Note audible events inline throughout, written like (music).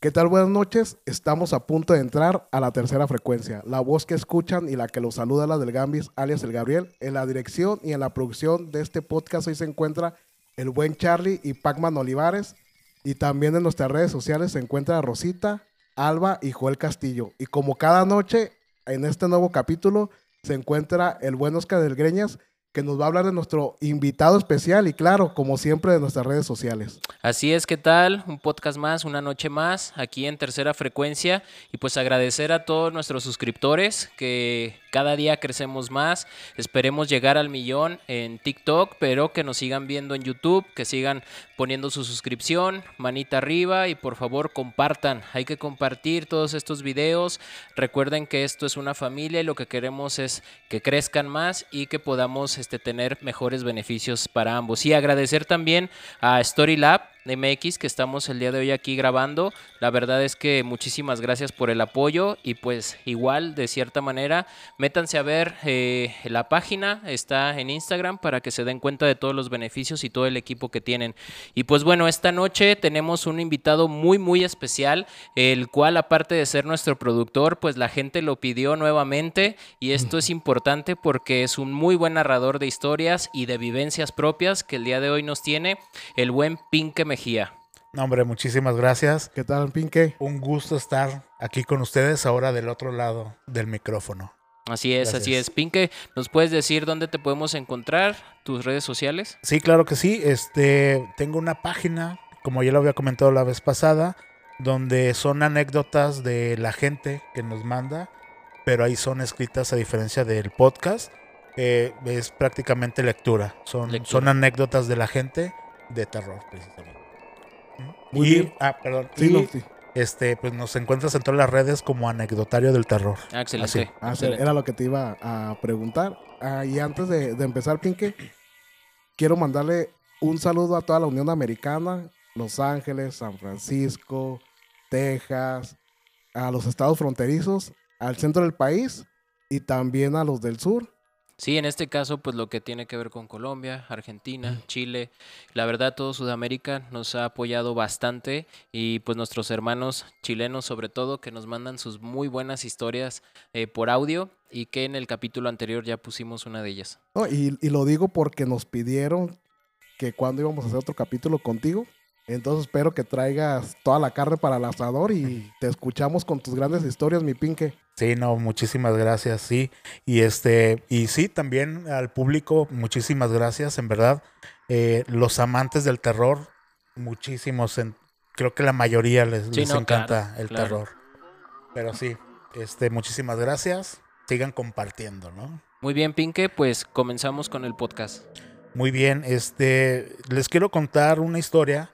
¿Qué tal? Buenas noches. Estamos a punto de entrar a la tercera frecuencia. La voz que escuchan y la que los saluda la del Gambis, alias el Gabriel. En la dirección y en la producción de este podcast hoy se encuentra el buen Charlie y Pacman Olivares. Y también en nuestras redes sociales se encuentra Rosita, Alba y Joel Castillo. Y como cada noche, en este nuevo capítulo, se encuentra el buen Oscar del Greñas, que nos va a hablar de nuestro invitado especial y claro, como siempre, de nuestras redes sociales. Así es, ¿qué tal? Un podcast más, una noche más, aquí en tercera frecuencia. Y pues agradecer a todos nuestros suscriptores que cada día crecemos más. Esperemos llegar al millón en TikTok, pero que nos sigan viendo en YouTube, que sigan poniendo su suscripción, manita arriba y por favor compartan. Hay que compartir todos estos videos. Recuerden que esto es una familia y lo que queremos es que crezcan más y que podamos este, tener mejores beneficios para ambos. Y agradecer también a Storylab MX que estamos el día de hoy aquí grabando. La verdad es que muchísimas gracias por el apoyo y pues igual de cierta manera métanse a ver eh, la página, está en Instagram para que se den cuenta de todos los beneficios y todo el equipo que tienen. Y pues bueno, esta noche tenemos un invitado muy muy especial, el cual aparte de ser nuestro productor, pues la gente lo pidió nuevamente y esto es (laughs) importante porque es un muy buen narrador de historias y de vivencias propias que el día de hoy nos tiene el buen Pinque Mejía. No, hombre, muchísimas gracias. ¿Qué tal, Pinque? Un gusto estar aquí con ustedes ahora del otro lado del micrófono. Así es, así es. Pinque, ¿nos puedes decir dónde te podemos encontrar? ¿Tus redes sociales? Sí, claro que sí. Este, tengo una página, como ya lo había comentado la vez pasada, donde son anécdotas de la gente que nos manda, pero ahí son escritas a diferencia del podcast. Eh, es prácticamente lectura. Son, Lectura. son anécdotas de la gente de terror, precisamente. Muy y, bien. ah, perdón. Sí, y, no, sí. este, pues nos encuentras en todas las redes como anecdotario del terror. Ah, excelente. Así. Ah, excelente. era lo que te iba a preguntar. Ah, y antes de, de empezar, Pinque, quiero mandarle un saludo a toda la Unión Americana, Los Ángeles, San Francisco, Texas, a los estados fronterizos, al centro del país y también a los del sur. Sí, en este caso, pues lo que tiene que ver con Colombia, Argentina, Chile, la verdad todo Sudamérica nos ha apoyado bastante y pues nuestros hermanos chilenos sobre todo que nos mandan sus muy buenas historias eh, por audio y que en el capítulo anterior ya pusimos una de ellas. No, y, y lo digo porque nos pidieron que cuando íbamos a hacer otro capítulo contigo. Entonces espero que traigas toda la carne para el asador y te escuchamos con tus grandes historias, mi Pinque. Sí, no, muchísimas gracias, sí. Y este, y sí, también al público, muchísimas gracias, en verdad. Eh, los amantes del terror, muchísimos, en- creo que la mayoría les, Sí, les no, encanta claro, el claro. terror. Pero sí, este, muchísimas gracias. Sigan compartiendo, ¿no? Muy bien, Pinque, pues comenzamos con el podcast. Muy bien, este, les quiero contar una historia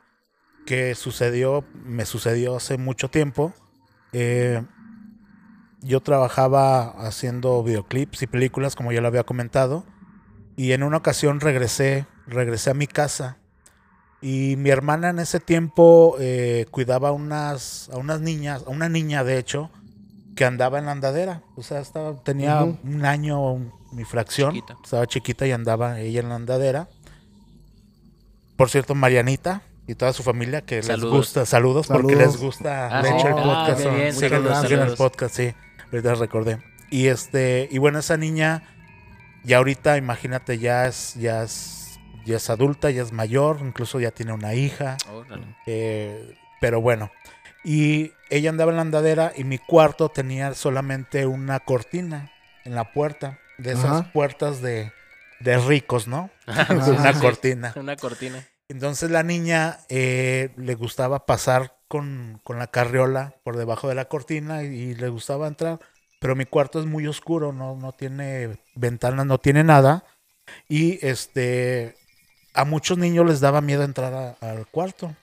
que sucedió, me sucedió hace mucho tiempo. Eh, yo trabajaba haciendo videoclips y películas, como ya lo había comentado, y en una ocasión regresé, regresé a mi casa y mi hermana en ese tiempo eh, cuidaba a unas, a unas niñas, a una niña de hecho, que andaba en la andadera, o sea, estaba, tenía un año, un- mi fracción, Chiquita. estaba chiquita y andaba ella en la andadera. Por cierto, Marianita y toda su familia que les gusta, saludos, porque les gusta, Ah, de sí. hecho, el Ah, podcast. saludos, sigan el podcast, sí, ahorita recordé. Y este, y bueno, esa niña, ya ahorita, imagínate, ya es, ya es, ya es adulta, ya es mayor, incluso ya tiene una hija. Eh, pero bueno. Y ella andaba en la andadera y mi cuarto tenía solamente una cortina en la puerta. De esas Ajá. puertas de, de ricos, ¿no? sí, (laughs) una sí. cortina. Una cortina. Entonces la niña eh, le gustaba pasar con, con la carriola por debajo de la cortina y, y le gustaba entrar. Pero mi cuarto es muy oscuro, no, no tiene ventanas, no tiene nada. Y este a muchos niños les daba miedo entrar a- al cuarto. Mm.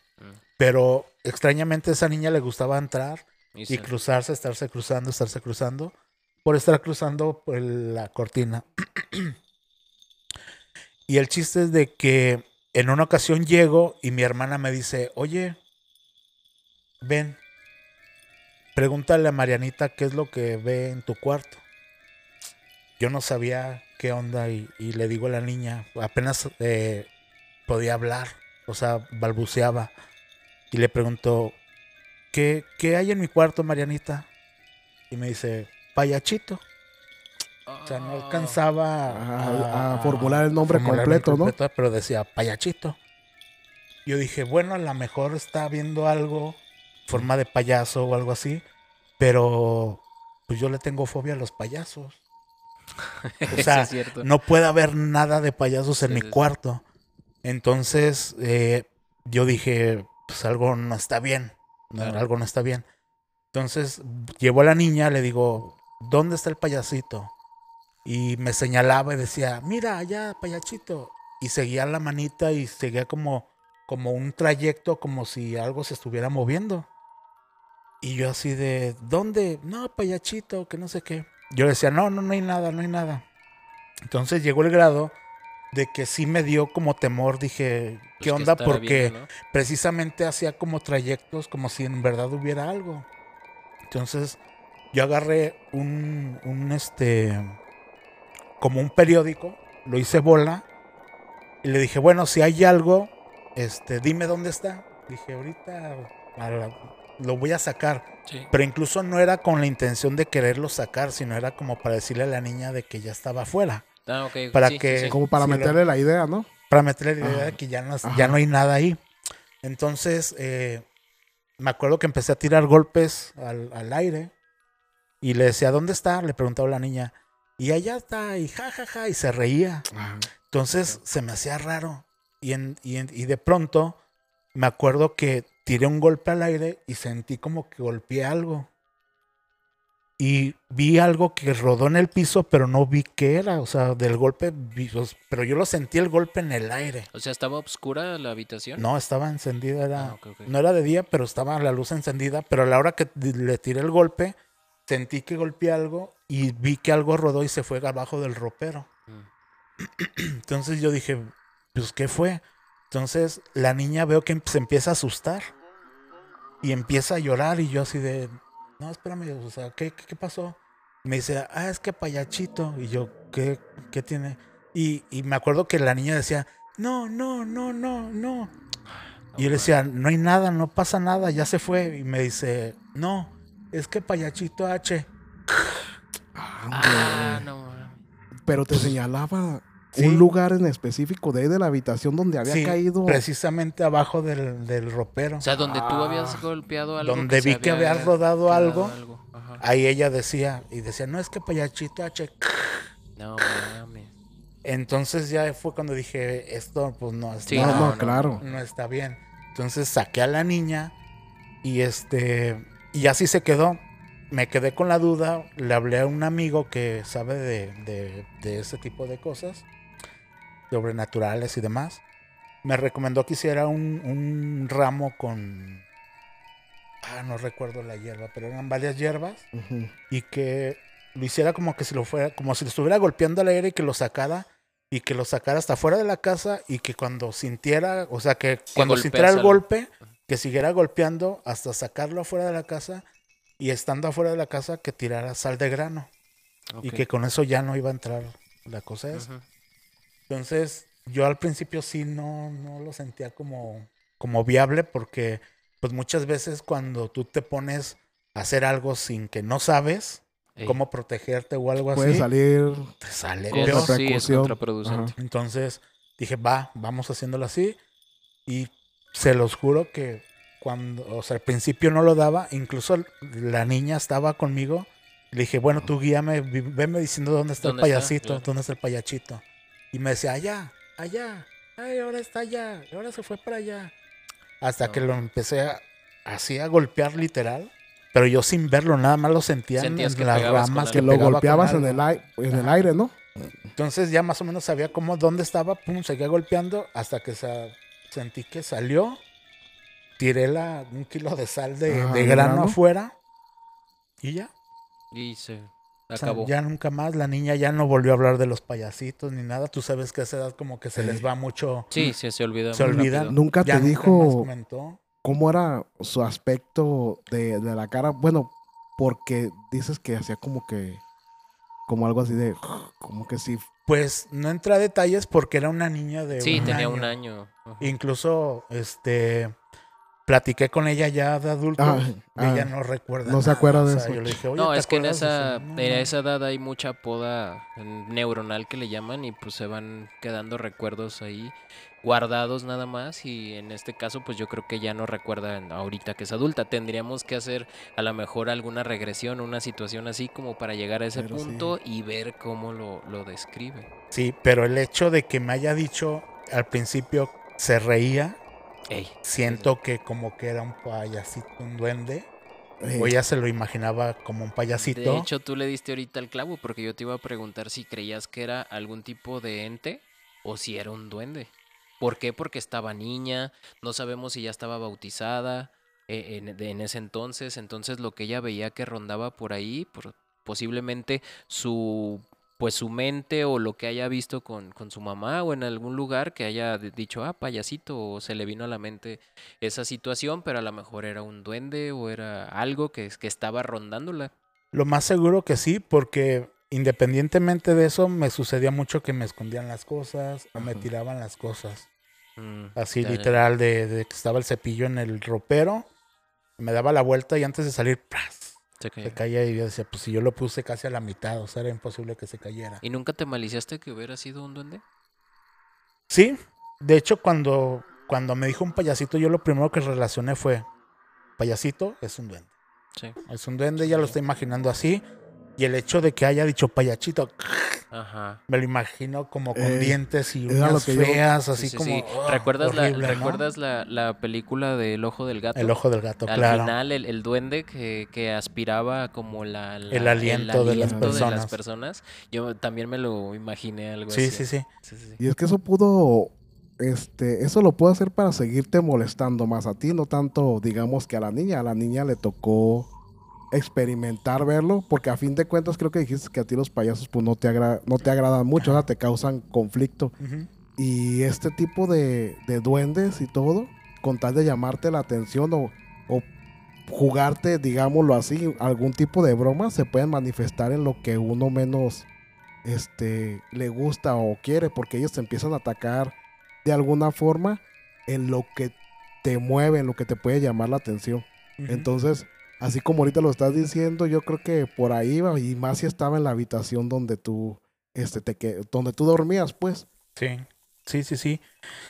Pero extrañamente a esa niña le gustaba entrar Y y se- cruzarse, estarse cruzando, estarse cruzando, por estar cruzando por la cortina. (clears throat) y el chiste es de que en una ocasión llego y mi hermana me dice, oye, ven, pregúntale a Marianita qué es lo que ve en tu cuarto. Yo no sabía qué onda y, le digo a la niña, apenas eh, podía hablar, o sea, balbuceaba. Y le pregunto, ¿qué, ¿qué hay en mi cuarto, Marianita? Y me dice, payachito. O sea, no alcanzaba A- a formular el nombre completo, ¿no? Pero decía payachito. Yo dije, bueno, a lo mejor está viendo algo, forma de payaso o algo así, pero pues yo le tengo fobia a los payasos. O (laughs) sea, no puede haber nada de payasos en Sí, mi sí, cuarto. Entonces, eh, yo dije, pues algo no está bien. no. Algo no está bien. Entonces, llevo a la niña, le digo, ¿dónde está el payasito? Y me señalaba y decía, mira, allá, payachito. Y seguía la manita y seguía como, como un trayecto, como si algo se estuviera moviendo. Y yo así de, ¿dónde? No, payachito, que no sé qué. Yo decía, no, no, no hay nada, no hay nada. Entonces llegó el grado de que sí me dio como temor. Dije, Pues, ¿qué ¿qué onda? Porque no? precisamente hacía como trayectos como si en verdad hubiera algo. Entonces yo agarré un, un este, como un periódico, lo hice bola y le dije, bueno, si hay algo, este, dime dónde está. Dije, ahorita lo voy a sacar. Sí. Pero incluso no era con la intención de quererlo sacar, sino era como para decirle a la niña de que ya estaba afuera. Ah, ok, Para sí, que- sí. Como para lo- meterle la idea, ¿no? Para meterle la idea Ajá. de que ya no, ya no hay nada ahí. Entonces, eh, me acuerdo que empecé a tirar golpes al, al aire y le decía, ¿dónde está? Le preguntaba a la niña. Y allá está, y ja, ja, ja, y se reía. Entonces se me hacía raro. Y, en- y en- y de pronto me acuerdo que tiré un golpe al aire y sentí como que golpeé algo. Y vi algo que rodó en el piso, pero no vi qué era. O sea, del golpe, pero yo lo sentí el golpe en el aire. O sea, ¿estaba oscura la habitación? No, estaba encendida, era, Ah, no era de día, pero estaba la luz encendida. Pero a la hora que le tiré el golpe, sentí que golpeé algo y vi que algo rodó y se fue abajo del ropero. Mm. (clears throat) Entonces yo dije, pues, ¿qué fue? Entonces la niña veo que se empieza a asustar y empieza a llorar y yo así de, no, espérame, o sea, ¿qué, qué, qué pasó? Me dice, ah, es que payachito. Y yo, ¿qué, qué tiene? Y, y me acuerdo que la niña decía, no, no, no, no, no. Y yo le decía, no hay nada, no pasa nada, ya se fue. Y me dice, no, es que payachito H. Ah, no. Pero te señalaba Sí. un lugar en específico de ahí de la habitación donde había Sí, caído. precisamente abajo del, del ropero. O sea, donde tú habías Ah. golpeado algo. Donde vi que había rodado algo. Ahí ella decía, y decía, no es que payachito H. No mames. Entonces ya fue cuando dije, esto pues no, Sí, no, está, no, no, claro. no está bien. Entonces saqué a la niña y este, y así se quedó. Me quedé con la duda, le hablé a un amigo que sabe de, de, de ese tipo de cosas, sobrenaturales y demás. Me recomendó que hiciera un, un ramo con, ah, no recuerdo la hierba, pero eran varias hierbas y que lo hiciera como que si lo fuera, como si lo estuviera golpeando al aire y que lo sacara y que lo sacara hasta fuera de la casa y que cuando sintiera, o sea, que cuando sintiera el golpe, que siguiera golpeando hasta sacarlo afuera de la casa y estando afuera de la casa que tirara sal de grano y que con eso ya no iba a entrar la cosa esa. Entonces, yo al principio sí no, no lo sentía como, como viable porque pues muchas veces cuando tú te pones a hacer algo sin que no sabes Ey. cómo protegerte o algo Puede así, salir te sale peor. sí, es repercusión. contraproducente. Ajá. Entonces dije, va, vamos haciéndolo así. Y se los juro que cuando, o sea, al principio no lo daba, incluso la niña estaba conmigo. Le dije, bueno, tú guíame, venme diciendo dónde está ¿Dónde el está? payasito, Claro. dónde está el payachito. Y me decía, allá, allá, ay, ahora está allá, ahora se fue para allá. Hasta No. que lo empecé a, así a golpear literal. Pero yo sin verlo, nada más lo sentía en, las ramas. que lo golpeabas en el, ai- en el aire, ¿no? Entonces ya más o menos sabía cómo, dónde estaba, pum, seguía golpeando hasta que sa- sentí que salió. Tiré la, un kilo de sal de, Ah, de ¿de grano, afuera y ya. Y se O sea, acabó. ya nunca más, la niña ya no volvió a hablar de los payasitos ni nada. Tú sabes que a esa edad como que se les va mucho. Sí, sí, se olvida. Se olvida. rápido. Nunca Ya te nunca dijo cómo era su aspecto de, de la cara. Bueno, porque dices que hacía como que, como algo así de, como que sí. Pues no entra a detalles porque era una niña de Sí, un tenía año. un año. Ajá. Incluso, este, platiqué con ella ya de adulto. Ah, y ah, ella no recuerda. no se acuerda de O sea, eso. Yo le dije, Oye, No, ¿te es que en esa, en esa edad hay mucha poda neuronal que le llaman y pues se van quedando recuerdos ahí guardados nada más y en este caso pues yo creo que ya no recuerda ahorita que es adulta. Tendríamos que hacer a lo mejor alguna regresión, una situación así como para llegar a ese Pero sí. punto y ver cómo lo, lo describe. Sí, pero el hecho de que me haya dicho al principio se reía, Ey, siento que como que era un payasito, un duende. O ella se lo imaginaba como un payasito. De hecho, tú le diste ahorita el clavo porque yo te iba a preguntar si creías que era algún tipo de ente o si era un duende. ¿Por qué? Porque estaba niña, no sabemos si ya estaba bautizada eh, en, de- en ese entonces, entonces lo que ella veía que rondaba por ahí, por- posiblemente su pues su mente o lo que haya visto con, con su mamá o en algún lugar que haya dicho, ah, payasito, o se le vino a la mente esa situación, pero a lo mejor era un duende o era algo que, que estaba rondándola. Lo más seguro que sí, porque independientemente de eso, me sucedía mucho que me escondían las cosas o me tiraban las cosas. Mm, Así ya, ya. literal, de, de que estaba el cepillo en el ropero, me daba la vuelta y antes de salir, ¡pras! Se caía y yo decía, pues si yo lo puse casi a la mitad, o sea, era imposible que se cayera. ¿Y nunca te maliciaste que hubiera sido un duende? Sí, de hecho cuando, cuando me dijo un payasito, yo lo primero que relacioné fue, payasito es un duende. Sí. Es un duende, ya lo estoy imaginando así. Y el hecho de que haya dicho payachito, Ajá. me lo imagino como con Eh, dientes y yo- feas, Sí, así sí, como... sí. oh, ¿Recuerdas, horrible, la, ¿no? ¿recuerdas la, la película del ojo del gato? El ojo del gato, Al claro. final, el, el duende que, que aspiraba como la, la- El aliento de las personas. personas. Yo también me lo imaginé algo Sí, así. sí, sí. Sí, sí, sí. Y es que eso pudo, este, eso lo pudo hacer para seguirte molestando más a ti, no tanto, digamos, que a la niña. A la niña le tocó experimentar verlo, porque a fin de cuentas creo que dijiste que a ti los payasos pues no te, agra- no te agradan mucho, o sea, te causan conflicto. Y este tipo de, de duendes y todo, con tal de llamarte la atención o, o jugarte, digámoslo así, algún tipo de broma, se pueden manifestar en lo que uno menos este, le gusta o quiere, porque ellos te empiezan a atacar de alguna forma en lo que te mueve, en lo que te puede llamar la atención. Entonces, así como ahorita lo estás diciendo, yo creo que por ahí va, y más si estaba en la habitación donde tú, este, te que, donde tú dormías, pues. Sí, sí, sí, sí.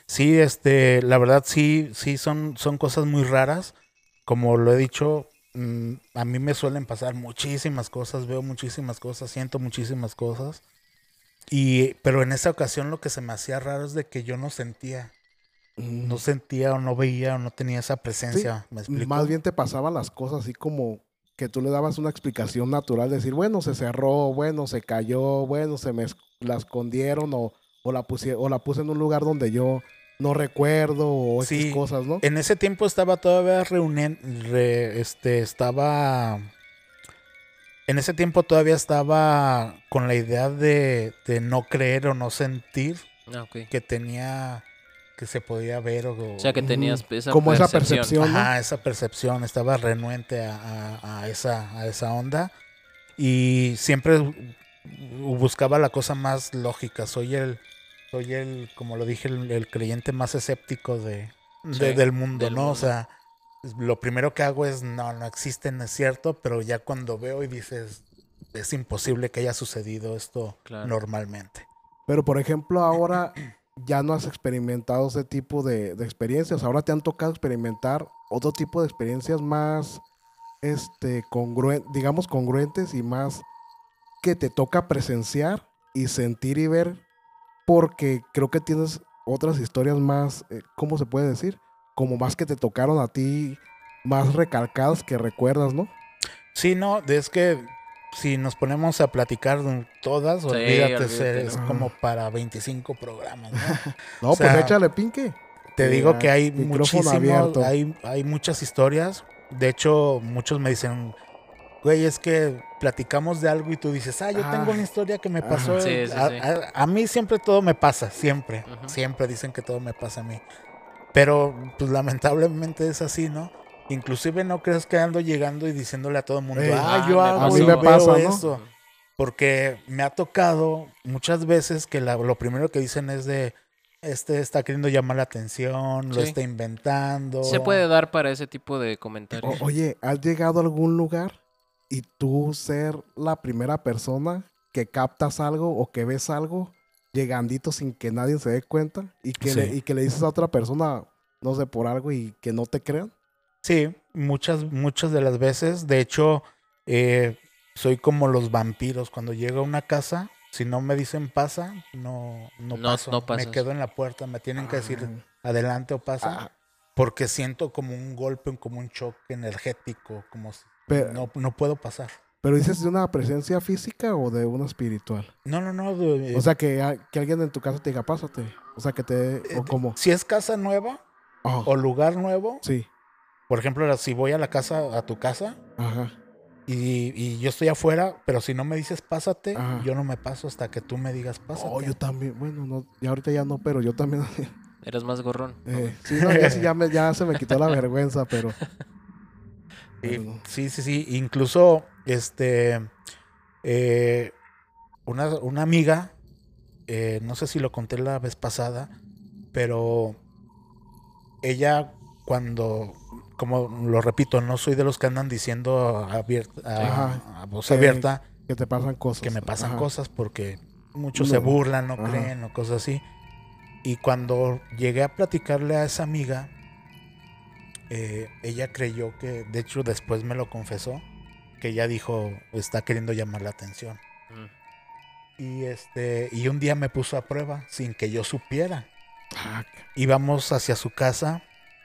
Sí, este, la verdad sí, sí son, son cosas muy raras. Como lo he dicho, mm, a mí me suelen pasar muchísimas cosas, veo muchísimas cosas, siento muchísimas cosas. Y, pero en esa ocasión lo que se me hacía raro es de que yo no sentía, no sentía o no veía o no tenía esa presencia. ¿Me explico? Más bien te pasaban las cosas así como que tú le dabas una explicación natural, decir, bueno, se cerró, bueno, se cayó, bueno, se me la escondieron o, o, la pusie- o la puse en un lugar donde yo no recuerdo o esas Sí. cosas, ¿no? En ese tiempo estaba todavía reuniendo, este, estaba... En ese tiempo todavía estaba con la idea de, de no creer o no sentir Ah, que tenía, que se podía ver o... O sea, que tenías esa Como esa percepción. percepción. ¿no? Ajá, esa percepción, estaba renuente a, a- a esa, a esa onda y siempre bu- buscaba la cosa más lógica. Soy el, soy el, como lo dije, el, el creyente más escéptico de, de- Sí, del mundo, del ¿no? O mundo. sea, lo primero que hago es, no, no existen, es cierto, pero ya cuando veo y dices, es imposible que haya sucedido esto Claro. normalmente. Pero por ejemplo, ahora ya no has experimentado ese tipo de, experiencias. Ahora te han tocado experimentar otro tipo de experiencias más, este, digamos, congruentes y más que te toca presenciar y sentir y ver, porque creo que tienes otras historias más, eh, ¿cómo se puede decir? Como más que te tocaron a ti, más recalcadas que recuerdas, ¿no? Sí, no, es que si nos ponemos a platicar de todas, olvídate, olvídate, es ¿no? como para 25 programas, ¿no? (laughs) No, O pues échale pinque. Te Sí, digo que hay abierto. hay, hay muchas historias. De hecho, muchos me dicen, güey, es que platicamos de algo y tú dices, ah, yo tengo Ah. una historia que me pasó. Sí, sí, a, sí. a- a mí siempre todo me pasa, siempre. Siempre dicen que todo me pasa a mí. Pero, pues lamentablemente es así, ¿no? Inclusive no crees que ando llegando y diciéndole a todo el mundo, ah, yo hago A mí y me veo pasa, ¿no? esto. Porque me ha tocado muchas veces que la- lo primero que dicen es de, este está queriendo llamar la atención, lo está inventando. Se puede dar para ese tipo de comentarios. O- oye, ¿has llegado a algún lugar y tú ser la primera persona que captas algo o que ves algo llegandito sin que nadie se dé cuenta y que, le, y que le dices a otra persona, no sé, por algo y que no te crean? Sí, muchas, muchas de las veces. De hecho, eh, soy como los vampiros. Cuando llego a una casa, si no me dicen pasa, no, no, No- paso. no. Me quedo en la puerta, me tienen que decir Ah, adelante o pasa. ah, Porque siento como un golpe, como un choque energético, como si pero, no, no puedo pasar. pero dices de una presencia física o de una espiritual. No, no, no. de- O sea, que, a- que alguien en tu casa te diga, pásate. O sea, que te... eh, ¿O cómo? si es casa nueva Oh, o lugar nuevo, sí. Por ejemplo, si voy a la casa, a tu casa, Ajá. y, y yo estoy afuera, pero si no me dices pásate, Ajá. yo no me paso hasta que tú me digas pásate. Oh, yo también. Bueno, no, ya ahorita ya no, pero yo también. (laughs) Eres más gorrón. eh, sí, no, ya, sí, ya, me- ya se me quitó la vergüenza, pero... (laughs) Sí, pero- sí, sí, sí. Incluso, este, eh, una, una amiga, eh, no sé si lo conté la vez pasada, pero ella cuando, como lo repito, no soy de los que andan diciendo abierta, a, a voz Que- abierta Que te pasan cosas. que me pasan Ajá. cosas porque muchos No. se burlan, no Ajá. creen o cosas así. Y cuando llegué a platicarle a esa amiga, eh, ella creyó que, de hecho después me lo confesó, que ella dijo, está queriendo llamar la atención. Mm. Y este, y un día me puso a prueba sin que yo supiera. Ah, Íbamos hacia su casa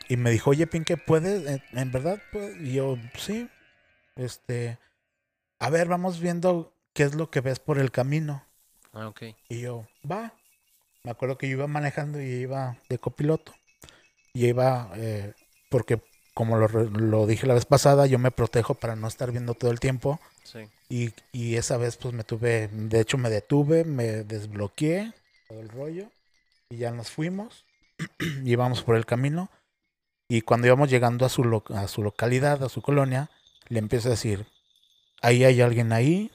y me dijo, oye, Pinque, ¿puedes? ¿En, en verdad? puedes?". Y yo, sí. Este, a ver, vamos viendo qué es lo que ves por el camino. Ah, ok. Y yo, va. Me acuerdo que yo iba manejando y iba de copiloto. Y iba, eh, porque como lo, lo dije la vez pasada, yo me protejo para no estar viendo todo el tiempo. Sí. Y, y esa vez pues me tuve, de hecho me detuve, me desbloqueé todo el rollo. Y ya nos fuimos. (clears throat) y íbamos por el camino. Y cuando íbamos llegando a su, lo- a su localidad, a su colonia, le empiezo a decir, ahí hay alguien ahí,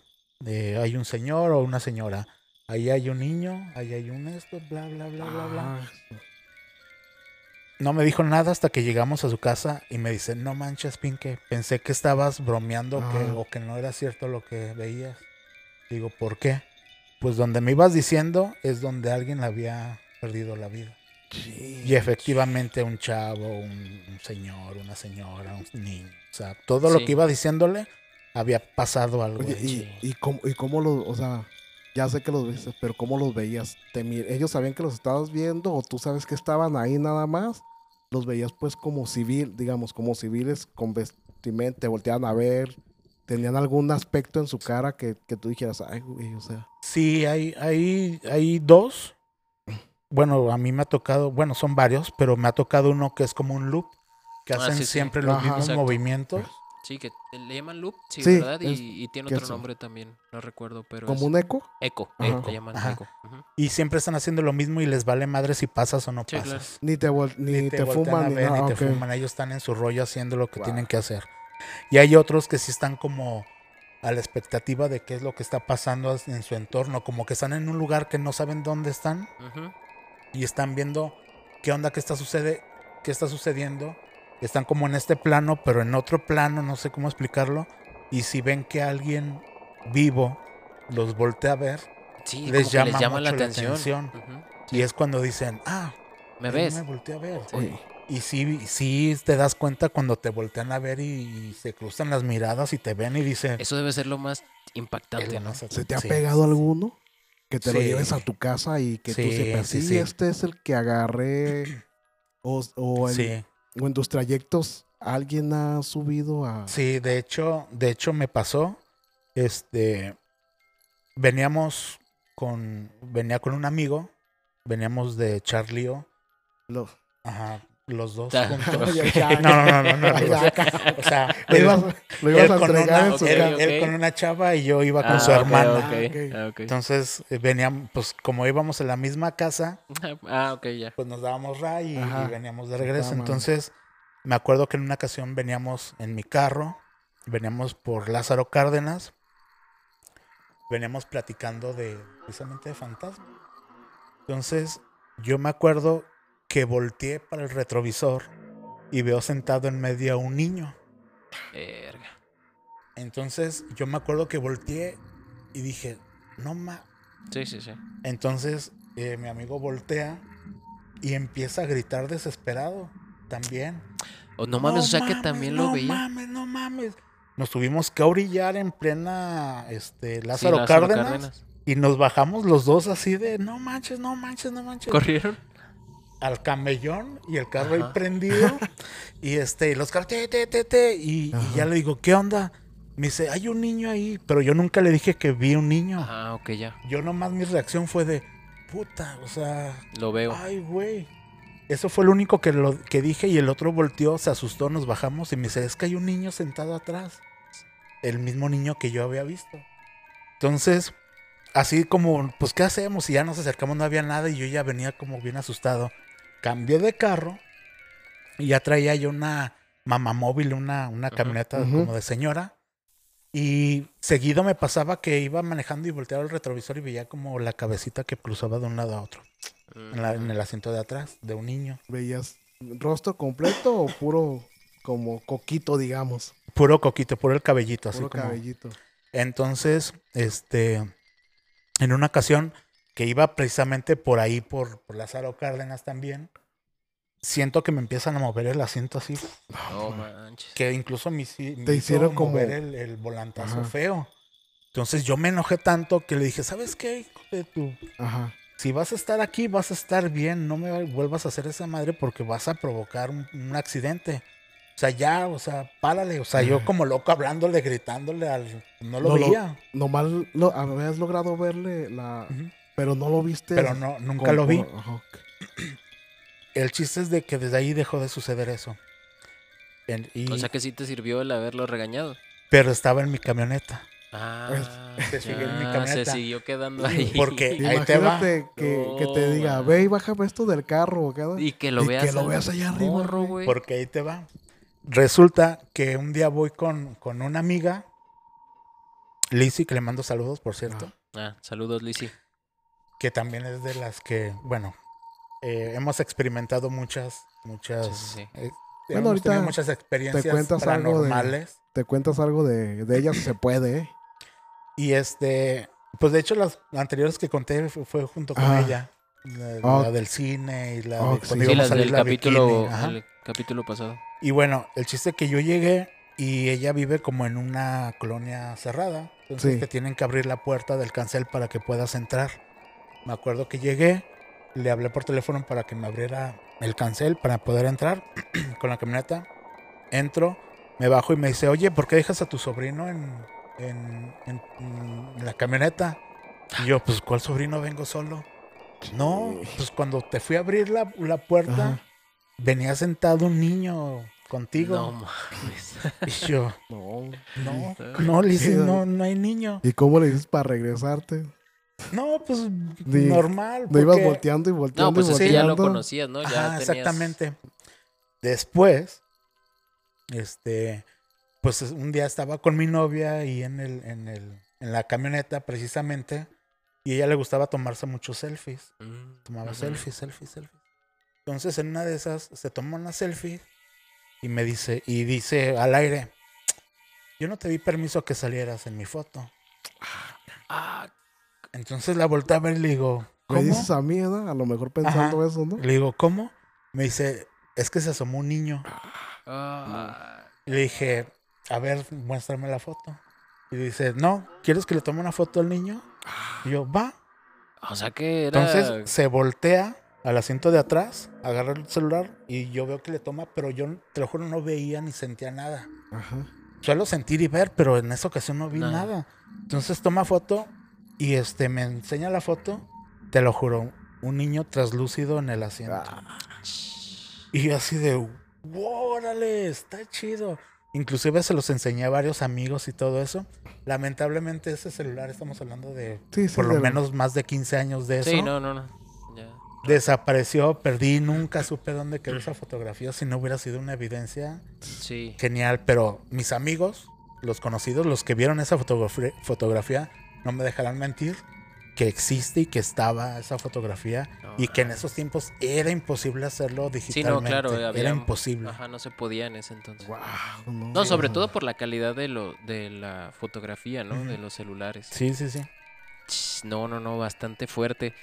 eh, hay un señor o una señora, ahí hay un niño, ahí hay un esto, bla, bla, bla, bla, bla. ah, No me dijo nada hasta que llegamos a su casa y me dice, no manches, Pinque, pensé que estabas bromeando que- Ah. o que no era cierto lo que veías. Digo, ¿por qué? Pues donde me ibas diciendo es donde alguien había perdido la vida. Sí. Y efectivamente un chavo, un, un señor, una señora, un niño. O sea, todo lo Sí. que iba diciéndole había pasado algo. Oye, y, y, cómo, y cómo los, o sea, ya sé que los viste, pero ¿cómo los veías? ¿Te ¿Ellos sabían que los estabas viendo o tú sabes que estaban ahí nada más? Los veías pues como civil, digamos, como civiles con vestimenta, te volteaban a ver, tenían algún aspecto en su cara que, que tú dijeras, ay, güey, o sea, Sí, hay, hay, hay dos. Bueno, a mí me ha tocado, bueno, son varios, pero me ha tocado uno que es como un loop, que Ah, hacen sí, sí. siempre los Ajá. mismos Exacto. movimientos. Sí, que le llaman loop, sí, Sí, ¿verdad? es Y, y tiene otro nombre también, no recuerdo, pero como es un eco. eco, Ajá. eco, le llaman Ajá. eco. Y siempre están haciendo lo mismo y les vale madre si pasas o no Sí, claro. pasas. Ni te, vol- ni te, voltean fuman, a ni ver, nada. ni te fuman. Ellos están en su rollo haciendo lo que Wow. tienen que hacer. Y hay otros que sí están como a la expectativa de qué es lo que está pasando en su entorno, como que están en un lugar que no saben dónde están Ujú. Y están viendo qué onda, qué está sucede, qué está sucediendo. Están como en este plano, pero en otro plano, no sé cómo explicarlo. Y si ven que alguien vivo los voltea a ver, Sí, Les llama les llama la mucho la atención. y es cuando dicen, ah, ¿Me ves? Me a ver. Sí. Y sí, sí te das cuenta cuando te voltean a ver y, y se cruzan las miradas y te ven y dicen, Eso debe ser lo más "Es impactante, ¿no? ¿Se te ha sí". pegado alguno? Que te lo lleves a tu casa y que tú sepas, sí, sí, este es el que agarré. (clears throat) O, o o en tus trayectos, ¿alguien ha subido a...? sí, de hecho, de hecho me pasó, este, veníamos con, venía con un amigo, veníamos de Charlío, Lo- ajá, los dos juntos. (laughs) No, no, no, no, (laughs) O sea, acá. o sea, Lo él, ibas, lo ibas él a con entregar una, en su él- casa. él ok. con una chava y yo iba con Ah, su hermana. ok, Ah, ok. ah. Entonces eh, veníamos, pues como íbamos en la misma casa, (laughs) Ah, ok, ya. pues nos dábamos ray y, veníamos de regreso. Entonces me acuerdo que en una ocasión veníamos en mi carro, veníamos por Lázaro Cárdenas, veníamos platicando de precisamente de fantasmas. Entonces yo me acuerdo que volteé para el retrovisor y veo sentado en medio a un niño. Verga. Entonces yo me acuerdo que volteé y dije, no ma. Sí, sí, sí. Entonces eh, mi amigo voltea y empieza a gritar desesperado también. O no mames, o sea que también no lo veía. mames, no mames. Nos tuvimos que orillar en plena este, Sí, Lázaro, Cárdenas, y nos bajamos los dos así de no manches, no manches, no manches. ¿Corrieron? Al camellón y el carro ahí prendido. (laughs) y este, y los carros, te, te, te, te, y, ya le digo, ¿qué onda? Me dice, hay un niño ahí. Pero yo nunca le dije que vi un niño. Ah, ok, ya. Yo nomás mi reacción fue de puta, o sea, Lo veo. ay, güey. Eso fue lo único que, lo, que dije y el otro volteó, se asustó, nos bajamos y me dice, es que hay un niño sentado atrás. El mismo niño que yo había visto. Entonces, así como, pues, ¿qué hacemos? Y ya nos acercamos, no había nada y yo ya venía como bien asustado. Cambié de carro y ya traía yo una mamamóvil, una, una camioneta como de señora. Y seguido me pasaba que iba manejando y volteaba el retrovisor y veía como la cabecita que cruzaba de un lado a otro. En, la- en el asiento de atrás de un niño. ¿Veías rostro completo o puro como coquito, digamos? Puro coquito, puro el cabellito, así Puro como. cabellito. Entonces, este, en una ocasión que iba precisamente por ahí, por, por Lázaro Cárdenas también, siento que me empiezan a mover el asiento así, No manches. que incluso me, me Te hicieron como- mover el, el volantazo Ajá. feo. Entonces yo me enojé tanto que le dije, ¿sabes qué, hijo de tu Ajá. si vas a estar aquí, vas a estar bien, no me vuelvas a hacer esa madre porque vas a provocar un, un accidente. O sea, ya, o sea, párale. O sea, yo como loco hablándole, gritándole al... No lo No lo- veía. Nomás lo, habías logrado verle la... Pero no lo viste. Pero no, nunca lo vi. (clears throat) El chiste es de que desde ahí dejó de suceder eso. En- y- O sea que sí te sirvió el haberlo regañado. Pero estaba en mi camioneta. Ah, Se siguió en mi camioneta. se siguió quedando ahí. Porque (laughs) ahí te va. Que, que te No, diga, man. ve y bájame esto del carro. acá". Y que lo Y veas. que lo al veas allá arriba, morro, güey. güey. Porque ahí te va. Resulta que un día voy con, con una amiga, Lizzy, que le mando saludos, por cierto. Ah, saludos, Lizzy. Que también es de las que, bueno, eh, hemos experimentado muchas, muchas, Sí, sí, sí. eh, Bueno, ahorita muchas experiencias cuentas algo de- paranormales. Te cuentas algo de, de ella si se puede, ¿eh? Y este, pues de hecho las anteriores que conté fue, fue junto con Ah. ella. La, la del cine y la Ah, de sí. cuando Sí, íbamos a salir del la capítulo, bikini, ajá. el capítulo pasado. Y bueno, el chiste que yo llegué y ella vive como en una colonia cerrada. Entonces Sí. te tienen que abrir la puerta del cancel para que puedas entrar. Me acuerdo que llegué, le hablé por teléfono para que me abriera el cancel para poder entrar (clears throat) con la camioneta. Entro, me bajo y me dice, oye, ¿por qué dejas a tu sobrino en, en, en- en la camioneta? Y yo, pues, ¿cuál sobrino vengo solo? No, pues cuando te fui a abrir la, la puerta, Ajá. venía sentado un niño contigo. No mames. Y yo, No. no, no, Sí, no, no hay niño. ¿Y cómo le dices para regresarte? No, pues normal. No ibas porque- volteando y volteando No, pues y es que ya lo volteando. conocías, ¿no? Ya Ajá, tenías- exactamente. Después, este, pues un día estaba con mi novia y en el, en el, en la camioneta precisamente, y a ella le gustaba tomarse muchos selfies. Mm, Tomaba selfies, selfies, selfies. Entonces en una de esas se toma una selfie y me dice, y dice al aire, yo no te di permiso que salieras en mi foto. Ah, Entonces la volteé a ver y le digo, Me ¿cómo? dices a mí, ¿verdad? A lo mejor pensando eso, ¿no? Le digo, ¿cómo? Me dice, es que se asomó un niño. ah. Le dije, a ver, muéstrame la foto. Y dice, no, ¿quieres que le tome una foto al niño? Y yo, va. O sea que era. Entonces se voltea al asiento de atrás, agarra el celular y yo veo que le toma, pero yo te lo juro no veía ni sentía nada. Ajá. Suelo sentir y ver, pero en esa ocasión no vi nada. Entonces toma foto y este me enseña la foto, te lo juro, un niño traslúcido en el asiento. Ah, Y yo así de, órale, está chido. Inclusive se los enseñé a varios amigos y todo eso. Lamentablemente ese celular, estamos hablando de Sí, sí, por lo de- menos más de 15 años de eso. Sí, no, no, no. Ya. Desapareció, perdí, nunca supe dónde quedó esa fotografía si no hubiera sido una evidencia Sí. genial. Pero mis amigos, los conocidos, los que vieron esa fotografía, no me dejarán mentir que existe y que estaba esa fotografía No, y que en esos tiempos era imposible hacerlo Sí, digitalmente. no, claro. era imposible. Ajá, no se podía en ese entonces. Guau, no, No, sobre todo por la calidad de lo de la fotografía, ¿no? De los celulares. Sí, sí, sí. No, no, no, bastante fuerte.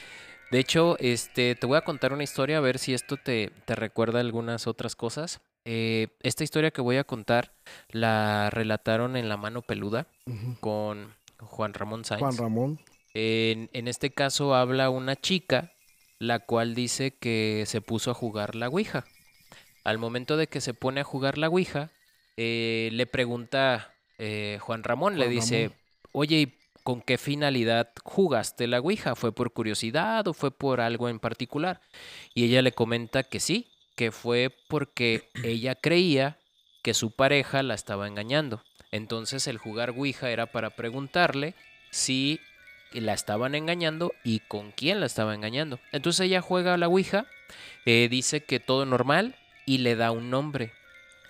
De hecho, este, te voy a contar una historia a ver si esto te, te recuerda algunas otras cosas. Eh, esta historia que voy a contar la relataron en La Mano Peluda con Juan Ramón Sáenz. Juan Ramón. En, en este caso habla una chica, la cual dice que se puso a jugar la Ouija. Al momento de que se pone a jugar la Ouija, eh, le pregunta eh, Juan Ramón, le dice, Ramón. oye, ¿y con qué finalidad jugaste la Ouija? ¿Fue por curiosidad o fue por algo en particular? Y ella le comenta que sí, que fue porque ella creía que su pareja la estaba engañando. Entonces el jugar Ouija era para preguntarle si la estaban engañando y con quién la estaba engañando. Entonces ella juega a la Ouija, eh, dice que todo normal y le da un nombre.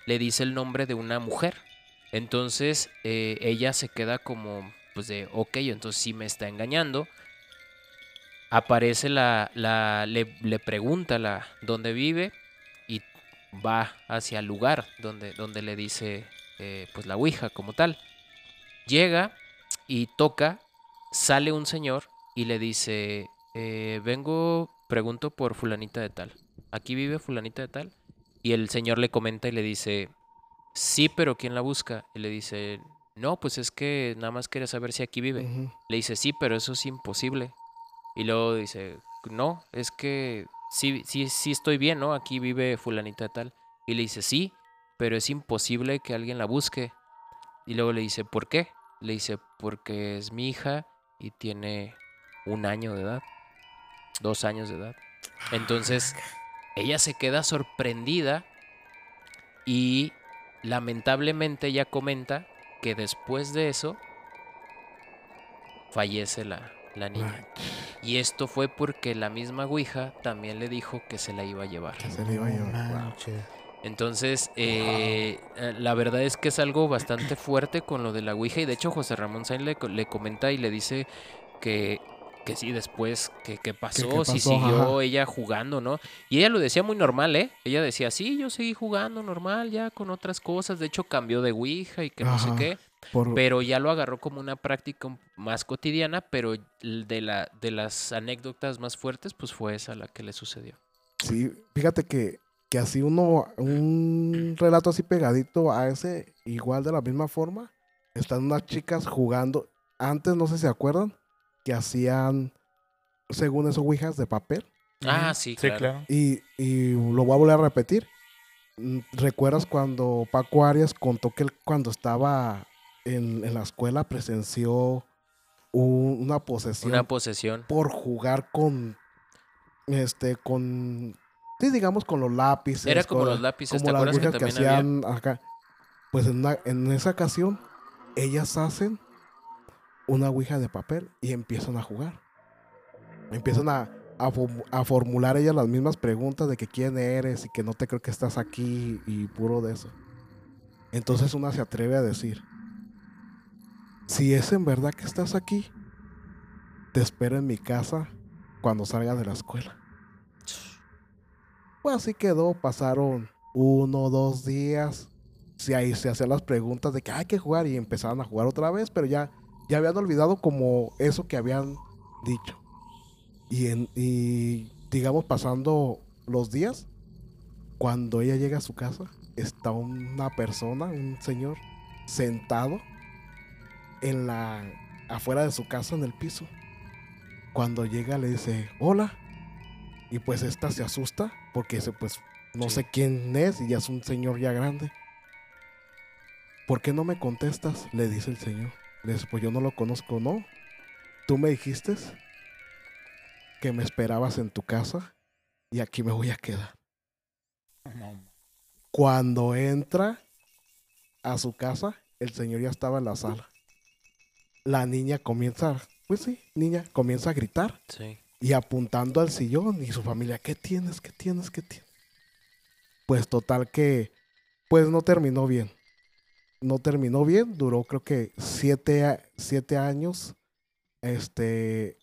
Le dice el nombre de una mujer. Entonces eh, ella se queda como, pues de, ok, entonces sí me está engañando. Aparece la, la le, le pregunta la dónde vive va hacia el lugar donde, donde le dice, eh, pues la Ouija como tal. Llega y toca sale un señor y le dice, eh, vengo, pregunto por fulanita de tal. ¿Aquí vive fulanita de tal? Y el señor le comenta y le dice, sí, pero ¿quién la busca? Y le dice, no, pues es que nada más quería saber si aquí vive. Le dice, sí, pero eso es imposible. Y luego dice, no, es que sí, sí, sí estoy bien, ¿no? Aquí vive fulanita tal. Y le dice, sí, pero es imposible que alguien la busque. Y luego le dice, ¿por qué? Le dice, porque es mi hija y tiene un año de edad, dos años de edad. Entonces, ella se queda sorprendida y lamentablemente ella comenta que después de eso fallece la, la niña. Y esto fue porque la misma Ouija también le dijo que se la iba a llevar. Que se le iba a llevar. Entonces, eh, eh, la verdad es que es algo bastante fuerte con lo de la Ouija. Y de hecho, José Ramón Sainz le, le comenta y le dice que, que sí, después, que qué pasó, qué si pasó, siguió ajá. ella jugando, ¿no? Y ella lo decía muy normal, ¿eh? Ella decía, sí, yo seguí jugando normal, ya con otras cosas. De hecho, cambió de Ouija y que no sé qué. Por- Pero ya lo agarró como una práctica más cotidiana, pero de, la, de las anécdotas más fuertes, pues fue esa la que le sucedió. Sí, fíjate que, que así uno, un relato así pegadito a ese, igual de la misma forma, están unas chicas jugando, antes no sé si se acuerdan, que hacían, según eso, ouijas de papel. Ah, sí, Sí, claro. claro. Y, y lo voy a volver a repetir. Mm, ¿Recuerdas cuando Paco Arias contó que él cuando estaba en, en la escuela presenció un- una posesión Una posesión. por jugar con, este, con, sí, digamos, con los lápices. Era como con- los lápices, como ¿te las acuerdas que había? hacían acá. Pues en, una- en esa ocasión, ellas hacen una ouija de papel y empiezan a jugar. Empiezan a, a, a formular ellas las mismas preguntas de que quién eres y que no te creo que estás aquí y puro de eso. Entonces una se atreve a decir, si es en verdad que estás aquí, te espero en mi casa cuando salga de la escuela. Pues así quedó, pasaron uno, dos días. Sí, ahí se hacían las preguntas de que hay que jugar y empezaban a jugar otra vez, pero ya, ya habían olvidado como eso que habían dicho. Y, digamos, pasando los días, cuando ella llega a su casa, está una persona, un señor, sentado en la afuera de su casa en el piso. Cuando llega le dice, hola. Y pues esta se asusta porque dice, pues no Sí. sé quién es y ya es un señor ya grande. ¿Por qué no me contestas? Le dice el señor. Le dice, pues yo no lo conozco, ¿no? Tú me dijiste que me esperabas en tu casa y aquí me voy a quedar. No, Cuando entra a su casa, el señor ya estaba en la sala. La niña comienza, pues sí, niña, comienza a gritar Sí. y apuntando al sillón y su familia, ¿qué tienes? ¿Qué tienes? ¿Qué tienes? Pues total que, pues no terminó bien. No terminó bien, duró creo que siete, siete años, este,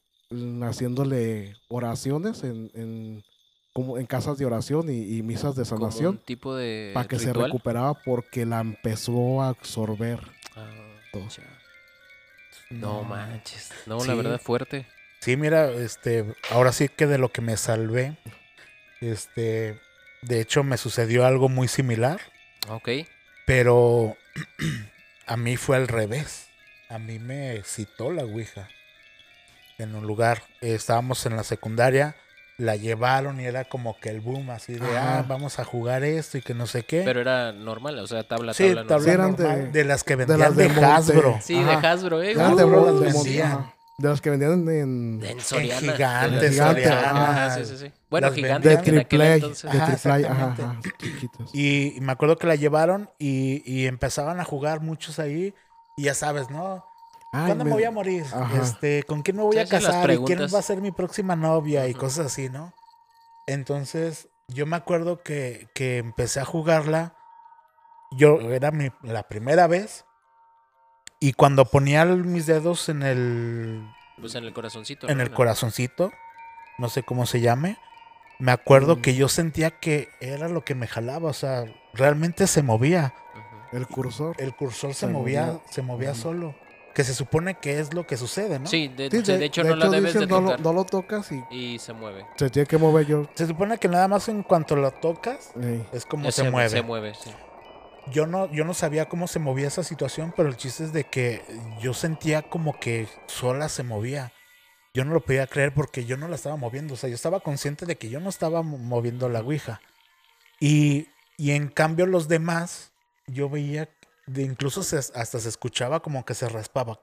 haciéndole oraciones en, en, como en casas de oración y, y misas de sanación un tipo de para que se recuperaba porque la empezó a absorber. Ah, todo. ya. No manches. No, Sí. la verdad fuerte. Sí, mira, este, ahora sí que de lo que me salvé, este, de hecho me sucedió algo muy similar, Ok. pero (clears throat) a mí fue al revés. A mí me citó la Ouija en un lugar. eh, estábamos en la secundaria, la llevaron y era como que el boom así de, Ajá. ah, vamos a jugar esto y que no sé qué. Pero era normal, o sea, tabla, sí, tabla. tabla eran normal, de- de, las que de vendían las de, de Monte. Hasbro. Sí, Ajá. de Hasbro, ¿eh? Eran Uh, de bro- las de, vendían. De las que vendían en, En en Soriana. de Gigante, las Gigante, Soriana, ajá. ajá, sí, sí, sí. Bueno, Las gigante de en aquel triple, entonces. de ajá, ajá, chiquitos. Y, y me acuerdo que la llevaron y, y empezaban a jugar muchos ahí. Y ya sabes, ¿no? Ay, ¿Cuándo me me- voy a morir? Ajá. Este, ¿Con quién me voy a casar? ¿Y quién va a ser mi próxima novia? Y cosas así, ¿no? Entonces, yo me acuerdo que, que empecé a jugarla. Yo era mi, la primera vez. Y cuando ponía el- mis dedos en el, Pues en el corazoncito. en ¿no? el corazoncito, no sé cómo se llame, me acuerdo Mm. que yo sentía que era lo que me jalaba. O sea, realmente se movía. El cursor. El cursor se, Se movía, movía. se movía solo. Que se supone que es lo que sucede, ¿no? Sí, de, Sí, de- de hecho no la debes de dicen, no, lo, tocar. no lo tocas y Y se mueve. se tiene que mover yo. Se supone que nada más en cuanto lo tocas, Ey. es como Eh, se, mueve. Se mueve, sí. Yo no, yo no sabía cómo se movía esa situación, pero el chiste es de que yo sentía como que sola se movía. Yo no lo podía creer porque yo no la estaba moviendo. O sea, yo estaba consciente de que yo no estaba mo- moviendo la Ouija. Y, y en cambio los demás, yo veía, de incluso se- hasta se escuchaba como que se raspaba.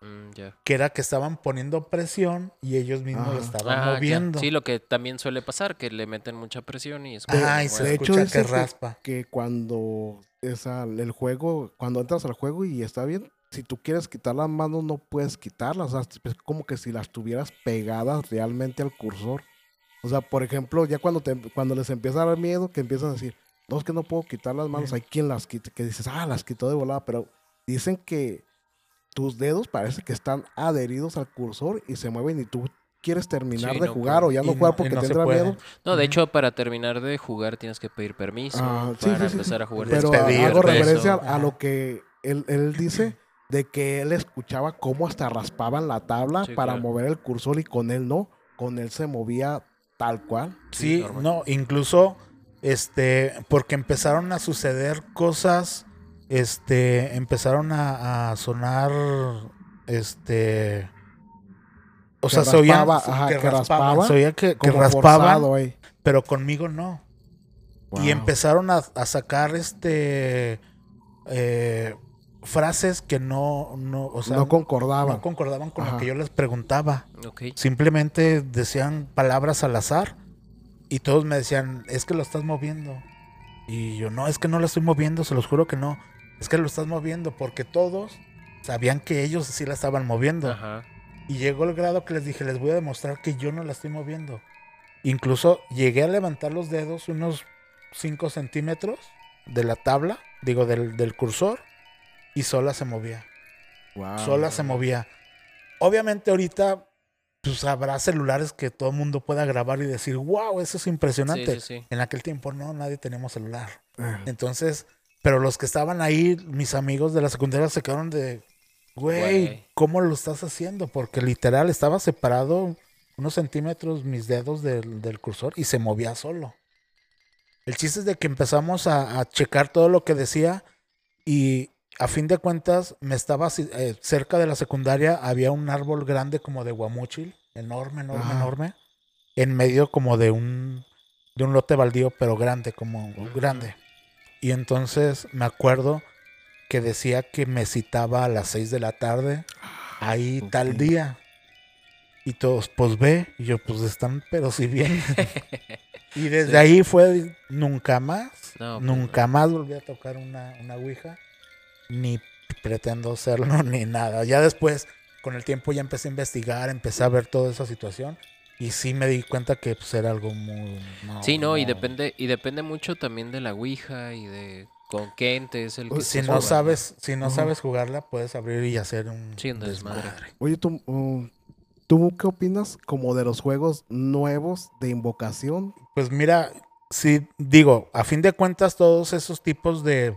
Mm, ya. Que era que estaban poniendo presión y ellos mismos lo estaban Ah, claro. moviendo. Sí, lo que también suele pasar, que le meten mucha presión y es De- Ay, se de escucha que raspa. Que cuando el juego, cuando entras al juego y está bien, si tú quieres quitar las manos, no puedes quitarlas. O sea, es como que si las tuvieras pegadas realmente al cursor. O sea, por ejemplo, ya cuando, te, cuando les empieza a dar miedo, que empiezan a decir, no, es que no puedo quitar las manos, hay quien las quite, que dices, ah, las quitó de volada, pero dicen que tus dedos parece que están adheridos al cursor y se mueven y tú quieres terminar Sí, de no jugar o ya no jugar porque no te se entra puede. miedo. No, de hecho, para terminar de jugar tienes que pedir permiso Ah, sí, para sí, sí, empezar sí. a jugar. Pero hago pues. referencia a lo que él, él dice de que él escuchaba cómo hasta raspaban la tabla Sí, para claro. mover el cursor y con él no, con él se movía tal cual. Sí, normal. no, incluso este, porque empezaron a suceder cosas, este, empezaron a, a sonar, este, o Que sea, se ajá, que que raspaban, raspaba, se oía que, que raspaban, forzado, pero conmigo no. Y empezaron a, a sacar, este, eh, frases que no, no, o sea, no concordaba. no concordaban con Ajá. lo que yo les preguntaba. Simplemente decían palabras al azar y todos me decían, es que lo estás moviendo. Y yo, no, es que no lo estoy moviendo, se los juro que no. Es que lo estás moviendo porque todos sabían que ellos sí la estaban moviendo. Ajá. Y llegó el grado que les dije, les voy a demostrar que yo no la estoy moviendo. Incluso llegué a levantar los dedos unos 5 centímetros de la tabla, digo, del, del cursor, y sola se movía Wow. sola se movía. Obviamente ahorita pues habrá celulares que todo el mundo pueda grabar y decir, wow, eso es impresionante. sí, sí. En aquel tiempo no, nadie teníamos celular. Eh, Entonces, pero los que estaban ahí, mis amigos de la secundaria se quedaron de, güey, Güey. ¿cómo lo estás haciendo? Porque literal estaba separado unos centímetros mis dedos del, del cursor y se movía solo. El chiste es de que empezamos a, a checar todo lo que decía y a fin de cuentas me estaba eh, cerca de la secundaria había un árbol grande como de guamúchil, enorme, enorme, enorme, en medio como de un de un lote baldío, pero grande, como grande. Y entonces me acuerdo que decía que me citaba a las 6 de la tarde, ahí tal día. Y todos, pues ve, y yo, pues están, pero si bien. (laughs) Y desde Sí. ahí fue nunca más. No, pues, nunca más volví a tocar una, una Ouija. Ni pretendo hacerlo (laughs) ni nada. Ya después, con el tiempo, ya empecé a investigar, empecé a ver toda esa situación. Y sí me di cuenta que pues, era algo muy. Sí, no, y no. depende, y depende mucho también de la Ouija y de con qué ente es el que Si no sabes, si no sabes jugarla, puedes abrir y hacer un Sí, un desmadre. desmadre. Oye, ¿tú, um, ¿tú qué opinas como de los juegos nuevos de invocación? Pues mira, sí, digo, a fin de cuentas, todos esos tipos de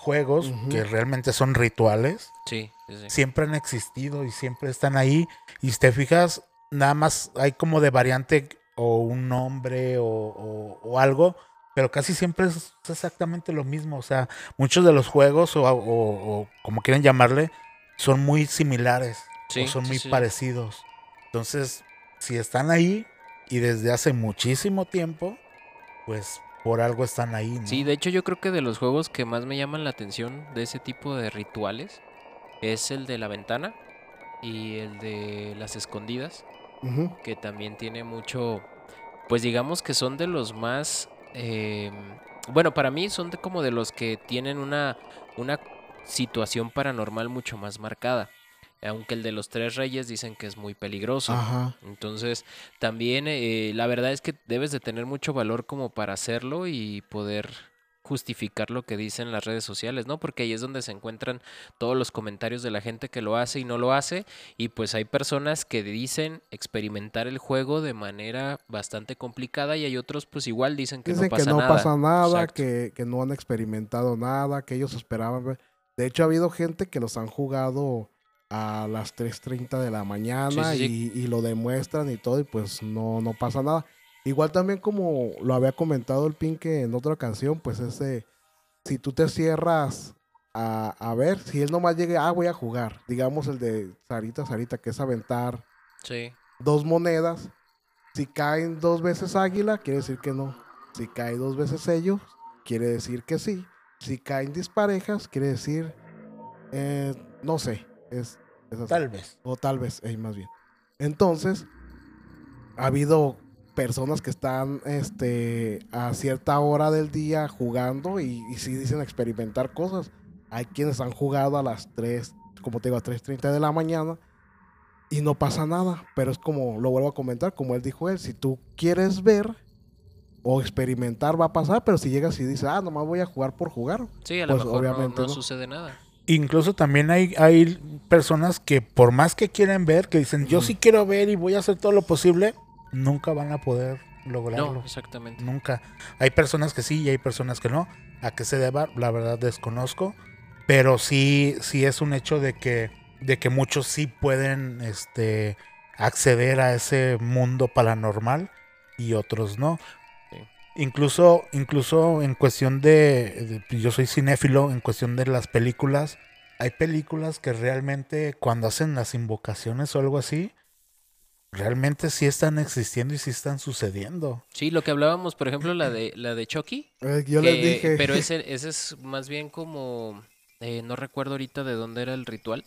juegos que realmente son rituales, Sí, sí, sí. siempre han existido y siempre están ahí. Y si te fijas, nada más hay como de variante o un nombre o, o- o algo, pero casi siempre es exactamente lo mismo. O sea, muchos de los juegos o, o- como quieren llamarle, son muy similares Sí, o son muy parecidos. Entonces, si están ahí y desde hace muchísimo tiempo, pues por algo están ahí. ¿no? Sí, de hecho yo creo que de los juegos que más me llaman la atención de ese tipo de rituales es el de la ventana y el de las escondidas, que también tiene mucho, pues digamos que son de los más, eh, bueno, para mí son de como de los que tienen una, una situación paranormal mucho más marcada. Aunque el de los tres reyes dicen que es muy peligroso. Ajá. Entonces, también eh, la verdad es que debes de tener mucho valor como para hacerlo y poder justificar lo que dicen las redes sociales, ¿no? Porque ahí es donde se encuentran todos los comentarios de la gente que lo hace y no lo hace. Y pues hay personas que dicen experimentar el juego de manera bastante complicada y hay otros pues igual dicen que Dicen no pasa que no nada. pasa nada, que, que no han experimentado nada, que ellos esperaban. De hecho, ha habido gente que los han jugado a las 3.30 de la mañana Sí, sí, Y, y lo demuestran y todo, y pues no, no pasa nada. Igual también como lo había comentado el Pinque en otra canción, pues ese, si tú te cierras a, a ver, si él nomás llegue, ah, voy a jugar, digamos el de Sarita, Sarita, que es aventar Sí, dos monedas. Si caen dos veces águila, quiere decir que no. Si cae dos veces ellos, quiere decir que sí. Si caen disparejas, quiere decir, eh, no sé, es, es así. Tal vez. o tal vez, eh, más bien. Entonces, ha habido personas que están este, a cierta hora del día jugando y, y sí dicen experimentar cosas. Hay quienes han jugado a las 3, como te digo, a 3.30 de la mañana y no pasa nada. Pero es como, lo vuelvo a comentar, como él dijo él, si tú quieres ver o experimentar va a pasar, pero si llegas y dices, ah, nomás voy a jugar por jugar. sí, a lo Pues, mejor no- obviamente no, no. sucede nada. Incluso también hay, hay personas que por más que quieren ver, que dicen, yo sí quiero ver y voy a hacer todo lo posible, nunca van a poder lograrlo. No, exactamente. Nunca. Hay personas que sí y hay personas que no. ¿A qué se deba? La verdad desconozco. Pero sí, sí es un hecho de que, de que muchos sí pueden este, acceder a ese mundo paranormal y otros no. Incluso, incluso en cuestión de, de- yo soy cinéfilo, en cuestión de las películas, hay películas que realmente cuando hacen las invocaciones o algo así, realmente sí están existiendo y sí están sucediendo. Sí, lo que hablábamos, por ejemplo, la de la de Chucky, Eh, yo que- les dije, Pero (laughs) ese, ese es más bien como. eh, no recuerdo ahorita de dónde era el ritual.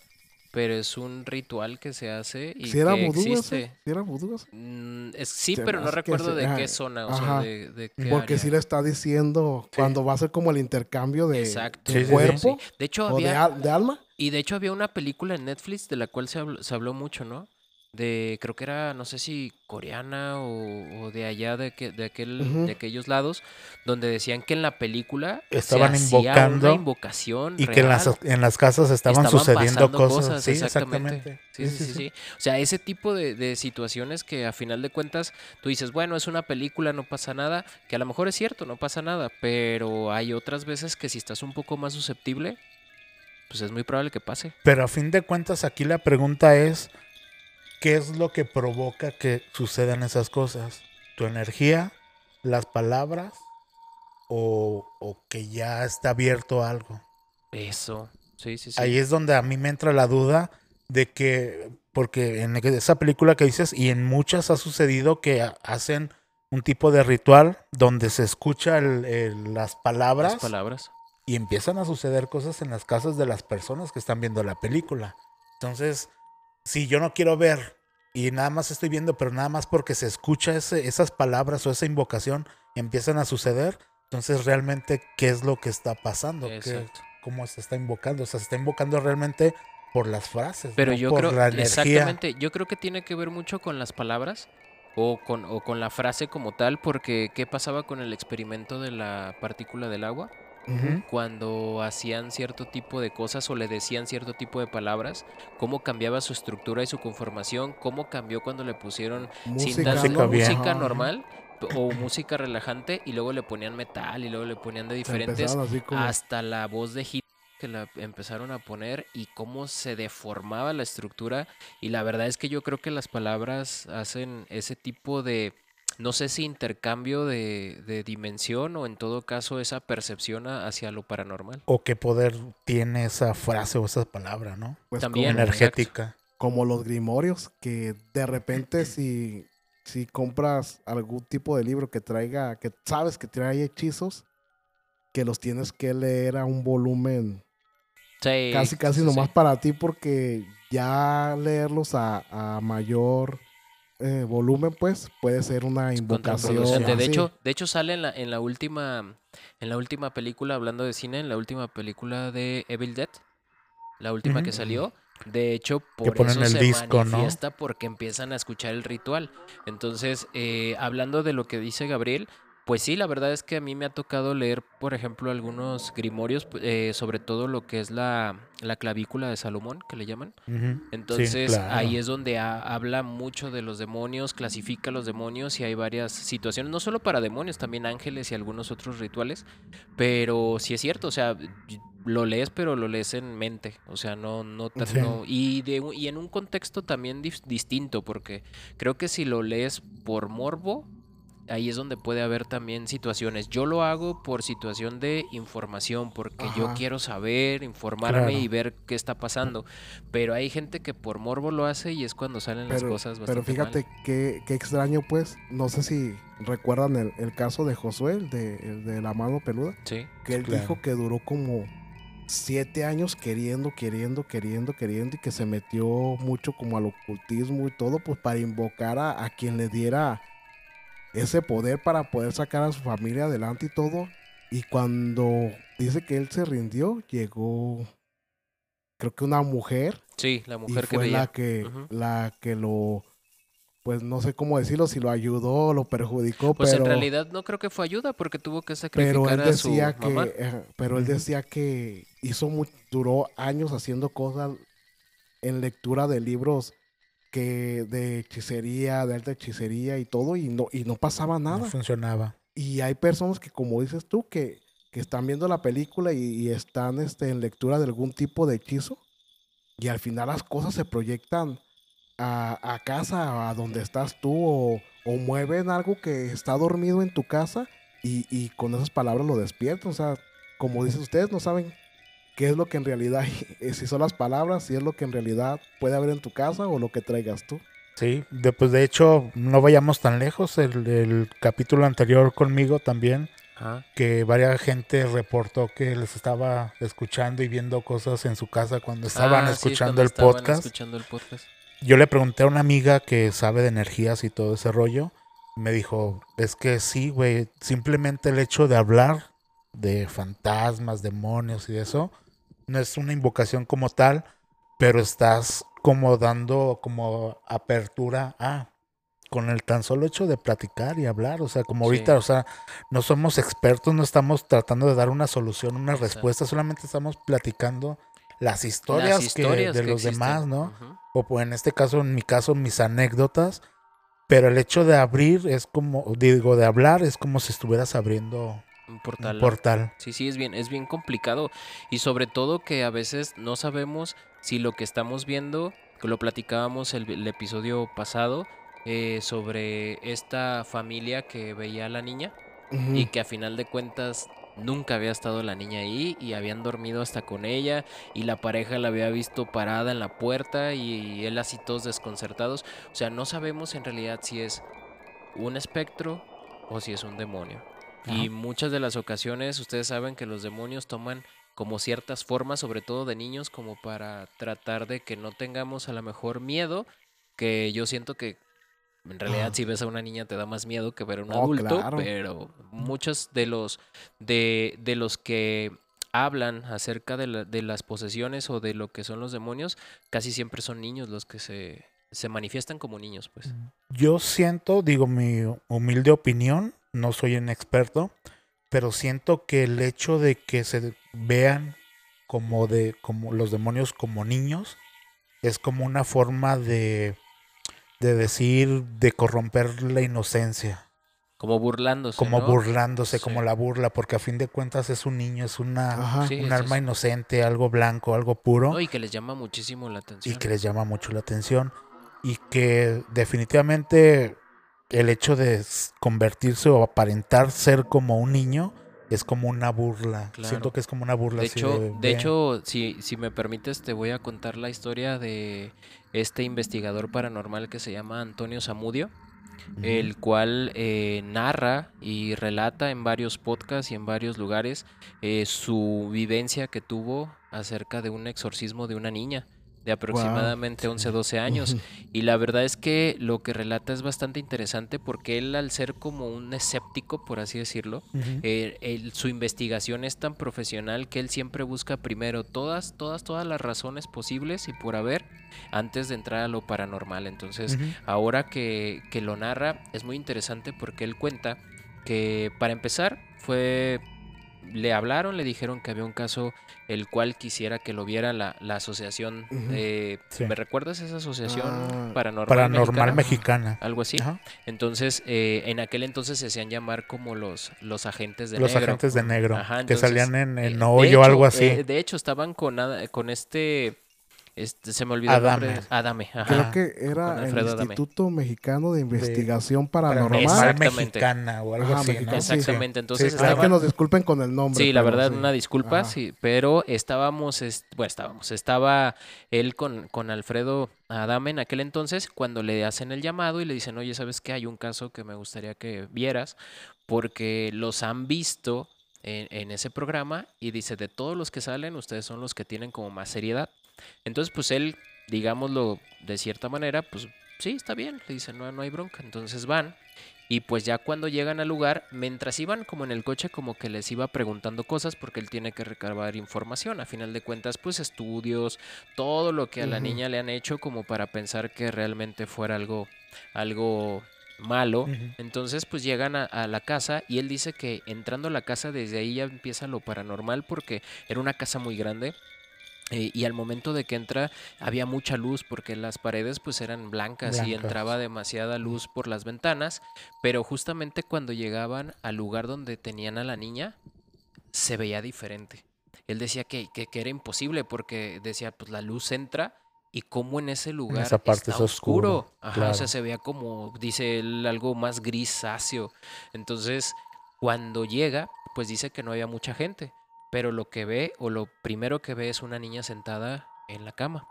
Pero es un ritual que se hace y si era que vudú, ese, existe. si era vudú, ese. Mm, es- sí, Se pero no recuerdo de qué zona, o Ajá. sea, de, de qué Porque área. sí le está diciendo Sí. cuando va a ser como el intercambio de, Exacto. de Sí, sí, sí. cuerpo Sí. De hecho, o de, había. al- de alma. Y de hecho, había una película en Netflix de la cual se habló, se habló mucho, ¿no? De, creo que era, no sé si coreana o, o de allá, de, que, de, aquel, de aquellos lados, donde decían que en la película Estaban se invocando una invocación Y que en las, en las casas estaban, sucediendo cosas. Sí, exactamente. exactamente. Sí, sí, sí, sí. O sea, ese tipo de, de situaciones que a final de cuentas tú dices, bueno, es una película, no pasa nada, que a lo mejor es cierto, no pasa nada, pero hay otras veces que si estás un poco más susceptible, pues es muy probable que pase. Pero a fin de cuentas aquí la pregunta es, ¿qué es lo que provoca que sucedan esas cosas? ¿Tu energía? ¿Las palabras? ¿O, o que ya está abierto algo? Eso, sí, sí, sí. Ahí es donde a mí me entra la duda de que, porque en esa película que dices, y en muchas ha sucedido que ha- hacen un tipo de ritual donde se escucha el- el- las palabras Las palabras. y empiezan a suceder cosas en las casas de las personas que están viendo la película. Entonces, si yo no quiero ver y nada más estoy viendo, pero nada más porque se escucha ese, esas palabras o esa invocación empiezan a suceder. Entonces, realmente, ¿qué es lo que está pasando? ¿Qué-. ¿Cómo se está invocando? O sea, se está invocando realmente por las frases, Pero no yo por creo, la energía. exactamente, yo creo que tiene que ver mucho con las palabras o con, o con la frase como tal, porque ¿qué pasaba con el experimento de la partícula del agua? Cuando hacían cierto tipo de cosas o le decían cierto tipo de palabras, cómo cambiaba su estructura y su conformación, cómo cambió cuando le pusieron Música, cintas Música normal o música relajante y luego le ponían metal y luego le ponían de diferentes como- hasta la voz de Hitler que la empezaron a poner y cómo se deformaba la estructura. Y la verdad es que yo creo que las palabras hacen ese tipo de no sé si intercambio de, de dimensión o en todo caso esa percepción a- hacia lo paranormal. O qué poder tiene esa frase o esa palabra, ¿no? pues, También. como- Energética. como los grimorios, que de repente si, si compras algún tipo de libro que traiga, que sabes que trae hechizos, que los tienes que leer a un volumen Sí, casi, casi sí, nomás sí. para ti, porque ya leerlos a, a mayor eh, volumen, pues, puede ser una invocación. De hecho, de hecho sale en la, en la última en la última película, hablando de cine, en la última película de Evil Dead, la última que salió. De hecho, por ponen eso el se disco, ¿no? manifiesta porque empiezan a escuchar el ritual. Entonces, eh, hablando de lo que dice Gabriel, pues sí, la verdad es que a mí me ha tocado leer, por ejemplo, algunos grimorios, eh, sobre todo lo que es la, la clavícula de Salomón, que le llaman. Entonces claro. ahí es donde ha- habla mucho de los demonios, clasifica los demonios y hay varias situaciones, no solo para demonios, también ángeles y algunos otros rituales, pero sí es cierto, o sea, lo lees pero lo lees en mente, o sea, no, no, ta- Sí. no- y, de, y en un contexto también distinto, porque creo que si lo lees por morbo, ahí es donde puede haber también situaciones. Yo lo hago por situación de información, porque yo quiero saber, informarme Claro. y ver qué está pasando. Pero hay gente que por morbo lo hace y es cuando salen las Pero, cosas pero bastante fíjate mal. qué, qué extraño, pues, no sé si recuerdan el, el caso de Josué, el de, el de la mano peluda, Sí, que él Claro. dijo que duró como siete años queriendo, queriendo, queriendo, queriendo y que se metió mucho como al ocultismo y todo, pues para invocar a, a quien le diera ese poder para poder sacar a su familia adelante y todo. Y cuando dice que él se rindió, llegó, creo que una mujer sí, la y mujer que fue veía. la que la que lo pues no sé cómo decirlo si lo ayudó o lo perjudicó Pues pero en realidad no creo que fue ayuda porque tuvo que pero sacrificar él a su decía que mamá. eh, pero él decía que hizo mu- duró años haciendo cosas en lectura de libros que de hechicería de alta hechicería y todo y no y no pasaba No nada funcionaba. y hay personas que como dices tú que, que están viendo la película y, y están este, en lectura de algún tipo de hechizo y al final las cosas se proyectan a, a casa, a donde estás tú o, o mueven algo que está dormido en tu casa y, y con esas palabras lo despiertan. O sea, como dicen ustedes, no saben qué es lo que en realidad, (laughs) si son las palabras, si es lo que en realidad puede haber en tu casa o lo que traigas tú. Sí, de, pues de hecho, no vayamos tan lejos. El, el capítulo anterior conmigo también, Ajá. que varias gente reportó que les estaba escuchando y viendo cosas en su casa cuando estaban Ah, sí, escuchando cuando el estaban podcast. escuchando el podcast. Yo le pregunté a una amiga que sabe de energías y todo ese rollo. Me dijo, es que sí, güey, simplemente el hecho de hablar de fantasmas, demonios y eso, no es una invocación como tal, pero estás como dando como apertura a con el tan solo hecho de platicar y hablar, o sea, como Sí. ahorita, o sea, no somos expertos, no estamos tratando de dar una solución, una Exacto. respuesta, solamente estamos platicando las historias, Las que- historias de que los existen. demás, ¿no? Ujú. o pues, en este caso, en mi caso, mis anécdotas, pero el hecho de abrir es como, digo, de hablar es como si estuvieras abriendo Un portal. portal. Sí, sí, es bien, es bien complicado. Y sobre todo que a veces no sabemos si lo que estamos viendo, que lo platicábamos el, el episodio pasado, eh, sobre esta familia que veía a la niña y que a final de cuentas nunca había estado la niña ahí y habían dormido hasta con ella y la pareja la había visto parada en la puerta y él así todos desconcertados. O sea, no sabemos en realidad si es un espectro o si es un demonio. Y muchas de las ocasiones ustedes saben que los demonios toman como ciertas formas, sobre todo de niños, como para tratar de que no tengamos a lo mejor miedo, que yo siento que en realidad Ah. si ves a una niña te da más miedo que ver a un Oh, adulto, claro. pero muchos de los de, de los que hablan acerca de, la- de las posesiones o de lo que son los demonios, casi siempre son niños los que se, se manifiestan como niños, pues. Yo siento, digo mi humilde opinión, no soy un experto, pero siento que el hecho de que se vean como de como los demonios como niños es como una forma de de decir de corromper la inocencia, Como burlándose. como ¿no? burlándose, como la burla, porque a fin de cuentas es un niño, es una Ajá. Sí, un alma inocente, algo blanco, algo puro. No, y que les llama muchísimo la atención. y que les llama mucho la atención y que definitivamente el hecho de convertirse o aparentar ser como un niño es como una burla. Claro. Siento que es como una burla. De hecho, de hecho si, si me permites, te voy a contar la historia de este investigador paranormal que se llama Antonio Zamudio, el cual eh, narra y relata en varios podcasts y en varios lugares eh, su vivencia que tuvo acerca de un exorcismo de una niña de aproximadamente 11, 12 años. (laughs) Y la verdad es que lo que relata es bastante interesante porque él al ser como un escéptico, por así decirlo, eh, él- su investigación es tan profesional que él siempre busca primero todas, todas, todas las razones posibles y por haber antes de entrar a lo paranormal. Entonces, ahora que, que lo narra, es muy interesante porque él cuenta que para empezar fue... Le hablaron, le dijeron que había un caso el cual quisiera que lo viera la, la asociación. Eh, Sí. ¿Me recuerdas esa asociación Ah, paranormal? Paranormal mexicana? mexicana. Algo así. Ajá. Entonces, eh, en aquel entonces se hacían llamar como los, los agentes de Los negro. agentes de negro Ajá, que salían en, eh, en de hoyo o algo así. eh, de hecho, estaban con, con este, este, se me olvidó el nombre. Adame. Ajá. Creo que era el Adame. Instituto Mexicano de Investigación Paranormal Paranormal. Exactamente. mexicana o algo Ajá, así. ¿no? sí. Exactamente, entonces Sí, estaban- que nos disculpen con el nombre. Sí, la verdad, sí. una disculpa, Ajá. sí, pero estábamos, es- bueno, estábamos, estaba él con, con Alfredo Adame en aquel entonces cuando le hacen el llamado y le dicen, oye, ¿sabes qué? Hay un caso que me gustaría que vieras porque los han visto en, en ese programa y dice, de todos los que salen, ustedes son los que tienen como más seriedad. Entonces, pues él, digámoslo de cierta manera, pues sí, está bien, le dice, no, no hay bronca. Entonces van y pues ya cuando llegan al lugar, mientras iban como en el coche, como que les iba preguntando cosas porque él tiene que recabar información. A final de cuentas, pues estudios, todo lo que a la niña le han hecho como para pensar que realmente fuera algo, algo malo. Entonces, pues llegan a, a la casa y él dice que entrando a la casa desde ahí ya empieza lo paranormal porque era una casa muy grande. Eh, y al momento de que entra había mucha luz porque las paredes pues eran blancas, y entraba demasiada luz por las ventanas, pero justamente cuando llegaban al lugar donde tenían a la niña se veía diferente. Él decía que, que- que era imposible porque decía pues la luz entra y como en ese lugar esa parte está es oscuro, oscuro. Ajá, o sea, se veía como, dice él, algo más grisáceo. Entonces, cuando llega, pues dice que no había mucha gente, pero lo que ve o lo primero que ve es una niña sentada en la cama.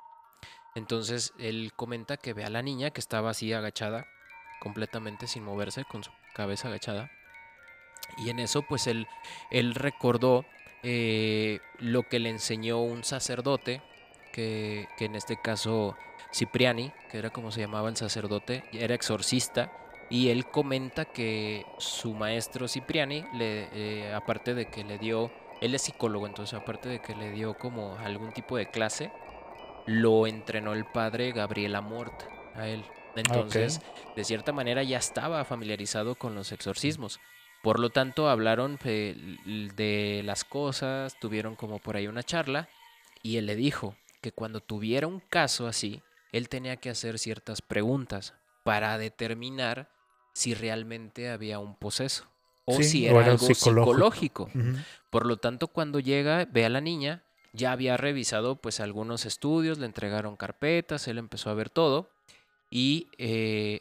Entonces, él comenta que ve a la niña que estaba así agachada, completamente sin moverse, con su cabeza agachada. Y en eso, pues él, él recordó eh, lo que le enseñó un sacerdote, que, que en este caso Cipriani, que era como se llamaba el sacerdote, era exorcista, y él comenta que su maestro Cipriani, le, eh, aparte de que le dio, él es psicólogo, entonces aparte de que le dio como algún tipo de clase, lo entrenó el padre Gabriel Amort a él. Entonces, de cierta manera ya estaba familiarizado con los exorcismos. Por lo tanto, hablaron de las cosas, tuvieron como por ahí una charla y él le dijo que cuando tuviera un caso así, él tenía que hacer ciertas preguntas para determinar si realmente había un poseso o Sí, si o era, algo psicológico. Por lo tanto, cuando llega, ve a la niña, ya había revisado pues algunos estudios, le entregaron carpetas, él empezó a ver todo y eh,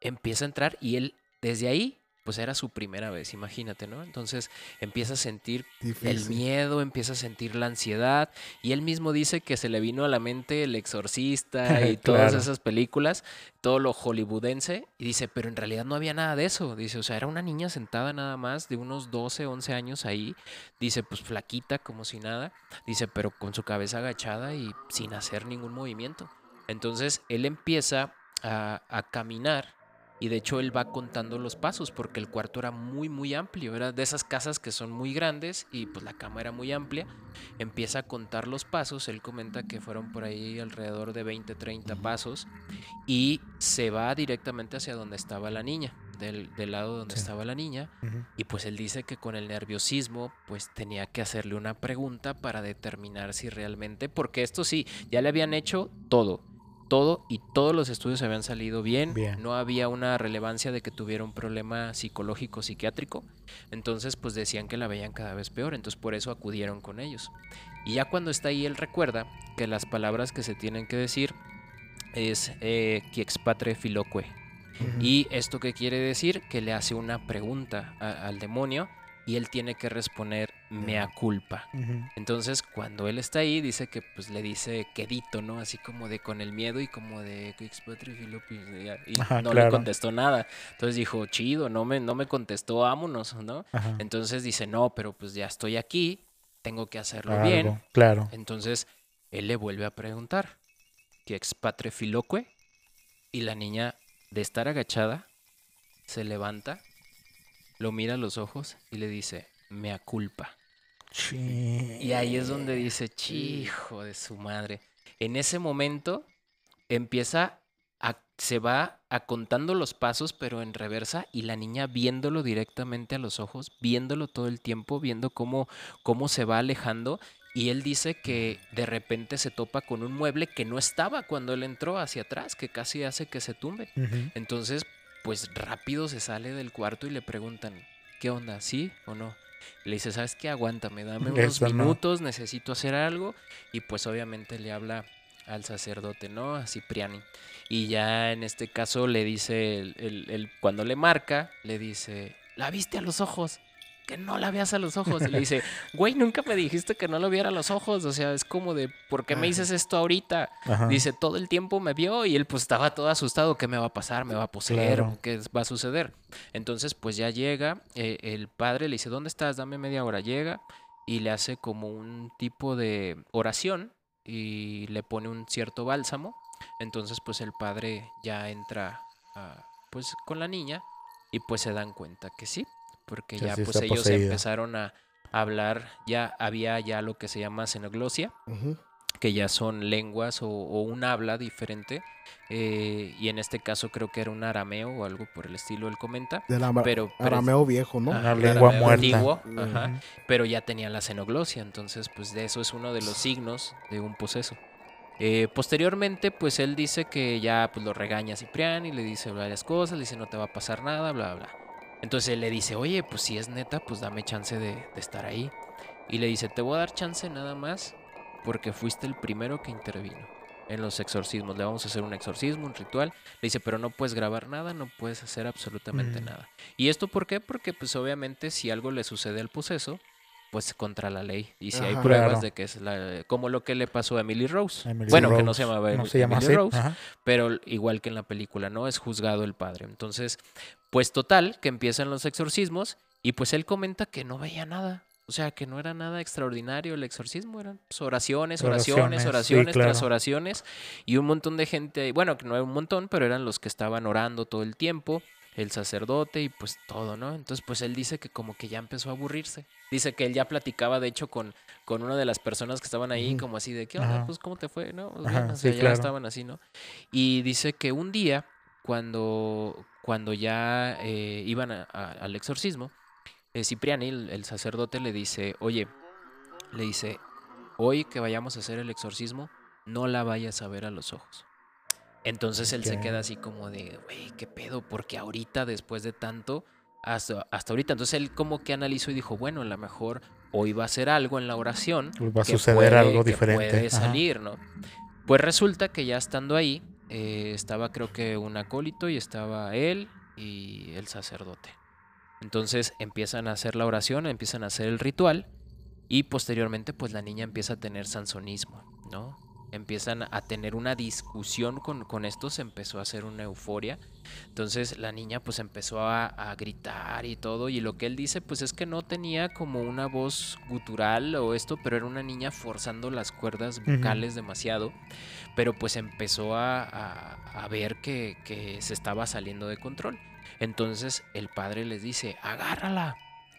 empieza a entrar y él desde ahí pues era su primera vez, imagínate, ¿no? Entonces empieza a sentir el miedo, empieza a sentir la ansiedad y él mismo dice que se le vino a la mente el exorcista y (laughs) todas esas películas, todo lo hollywoodense y dice, pero en realidad no había nada de eso, dice, o sea, era una niña sentada nada más de unos 12, 11 años ahí, dice, pues flaquita como si nada, dice, pero con su cabeza agachada y sin hacer ningún movimiento. Entonces él empieza a, a caminar y de hecho él va contando los pasos porque el cuarto era muy muy amplio, era de esas casas que son muy grandes y pues la cama era muy amplia. Empieza a contar los pasos, él comenta que fueron por ahí alrededor de 20, 30 pasos y se va directamente hacia donde estaba la niña, del, del lado donde Sí. estaba la niña. Y pues él dice que con el nerviosismo pues tenía que hacerle una pregunta para determinar si realmente, porque esto sí, ya le habían hecho todo, todo y todos los estudios habían salido bien, Bien. no había una relevancia de que tuviera un problema psicológico, psiquiátrico, entonces pues decían que la veían cada vez peor, entonces por eso acudieron con ellos. Y ya cuando está ahí él recuerda que las palabras que se tienen que decir es eh, expatre filoque. ¿Y esto qué quiere decir? Que le hace una pregunta a- al demonio y él tiene que responder mea culpa. Entonces, cuando él está ahí, dice que pues le dice quedito, ¿no? Así como de con el miedo y como de y Ajá, no le contestó nada. Entonces dijo, chido, no me, no me contestó, vámonos, ¿no? Ajá. Entonces dice, no, pero pues ya estoy aquí, tengo que hacerlo Algo, bien. Claro. Entonces, él le vuelve a preguntar, ¿que expatre filoque? Y la niña, de estar agachada, se levanta, lo mira a los ojos y le dice, mea culpa. Y ahí es donde dice, hijo de su madre. En ese momento empieza a, se va a contando los pasos, pero en reversa, y la niña viéndolo directamente a los ojos, viéndolo todo el tiempo, viendo cómo, cómo se va alejando. Y él dice que de repente se topa con un mueble que no estaba cuando él entró hacia atrás, que casi hace que se tumbe. Entonces, pues rápido se sale del cuarto y le preguntan, ¿qué onda? ¿Sí o no? Le dice, ¿sabes qué? Aguántame, dame unos Eso no. minutos, necesito hacer algo. Y pues obviamente le habla al sacerdote, ¿no? A Cipriani. Y ya en este caso le dice, el, el- el- cuando le marca, le dice, ¿la viste a los ojos? Que no la veas a los ojos. Y le dice, (laughs) güey, nunca me dijiste que no lo viera a los ojos. O sea, es como de, ¿por qué me dices esto ahorita? Ajá. Dice, todo el tiempo me vio y él pues estaba todo asustado. ¿Qué me va a pasar? ¿Me va a poseer? Claro. ¿O ¿Qué va a suceder? Entonces pues ya llega, eh, el padre le dice, ¿dónde estás? Dame media hora. Llega y le hace como un tipo de oración y le pone un cierto bálsamo. Entonces pues el padre ya entra ah, pues con la niña y pues se dan cuenta que sí, porque Que ya sí pues ellos poseída. empezaron a hablar, ya había ya lo que se llama xenoglosia Ujú. que ya son lenguas o, o un habla diferente. eh, y en este caso creo que era un arameo o algo por el estilo, él comenta. Del ama- Pero, pero- arameo viejo, ¿no? Ajá, Una un lengua arameo muerta. antiguo, ajá, pero ya tenía la xenoglosia, entonces pues de eso es uno de los signos de un poseso. Eh, posteriormente, pues él dice que ya pues lo regaña a Cipriani, le dice varias cosas, le dice no te va a pasar nada, bla, bla. Entonces él le dice, oye, pues si es neta, pues dame chance de, de estar ahí. Y le dice, te voy a dar chance nada más porque fuiste el primero que intervino en los exorcismos. Le vamos a hacer un exorcismo, un ritual. Le dice, pero no puedes grabar nada, no puedes hacer absolutamente Mm. nada. ¿Y esto por qué? Porque pues obviamente si algo le sucede al poseso, pues contra la ley. Y si hay pruebas Claro. de que es la... como lo que le pasó a Emily Rose. Emily bueno, que no se llamaba No Em- se llama Emily así. Rose, Ajá. pero igual que en la película, ¿no? Es juzgado el padre. Entonces, pues total, que empiezan los exorcismos y pues él comenta que no veía nada. O sea, que no era nada extraordinario el exorcismo, eran pues, oraciones, oraciones, Oraciones, sí, oraciones tras oraciones y un montón de gente, bueno, que no era un montón, pero eran los que estaban orando todo el tiempo, el sacerdote y pues todo, ¿no? Entonces, pues él dice que como que ya empezó a aburrirse. Dice que él ya platicaba, de hecho, con, con una de las personas que estaban ahí, como así de, ¿qué onda? Pues, ¿cómo te fue? ¿No? Pues, Ajá, bien, o sea, sí, ya claro. estaban así, ¿no? Y dice que un día, cuando, cuando ya eh, iban a- a- al exorcismo, eh, Cipriani, el, el sacerdote, le dice, oye, le dice, hoy que vayamos a hacer el exorcismo, no la vayas a ver a los ojos. Entonces él se queda así como de, güey, ¿qué pedo? Porque ahorita, después de tanto, hasta, hasta ahorita. Entonces él como que analizó y dijo, bueno, a lo mejor hoy va a ser algo en la oración va a que suceder puede- algo que diferente. puede Ajá. salir, ¿no? Pues resulta que ya estando ahí, eh, estaba creo que un acólito y estaba él y el sacerdote. Entonces empiezan a hacer la oración, empiezan a hacer el ritual y posteriormente pues la niña empieza a tener sansonismo, ¿no? Empiezan a tener una discusión con, con esto, se empezó a hacer una euforia. Entonces la niña pues empezó a, a gritar y todo, y lo que él dice pues es que no tenía como una voz gutural o esto, pero era una niña forzando las cuerdas vocales demasiado, pero pues empezó a, a- a ver que, que se estaba saliendo de control. Entonces el padre les dice, agárrala.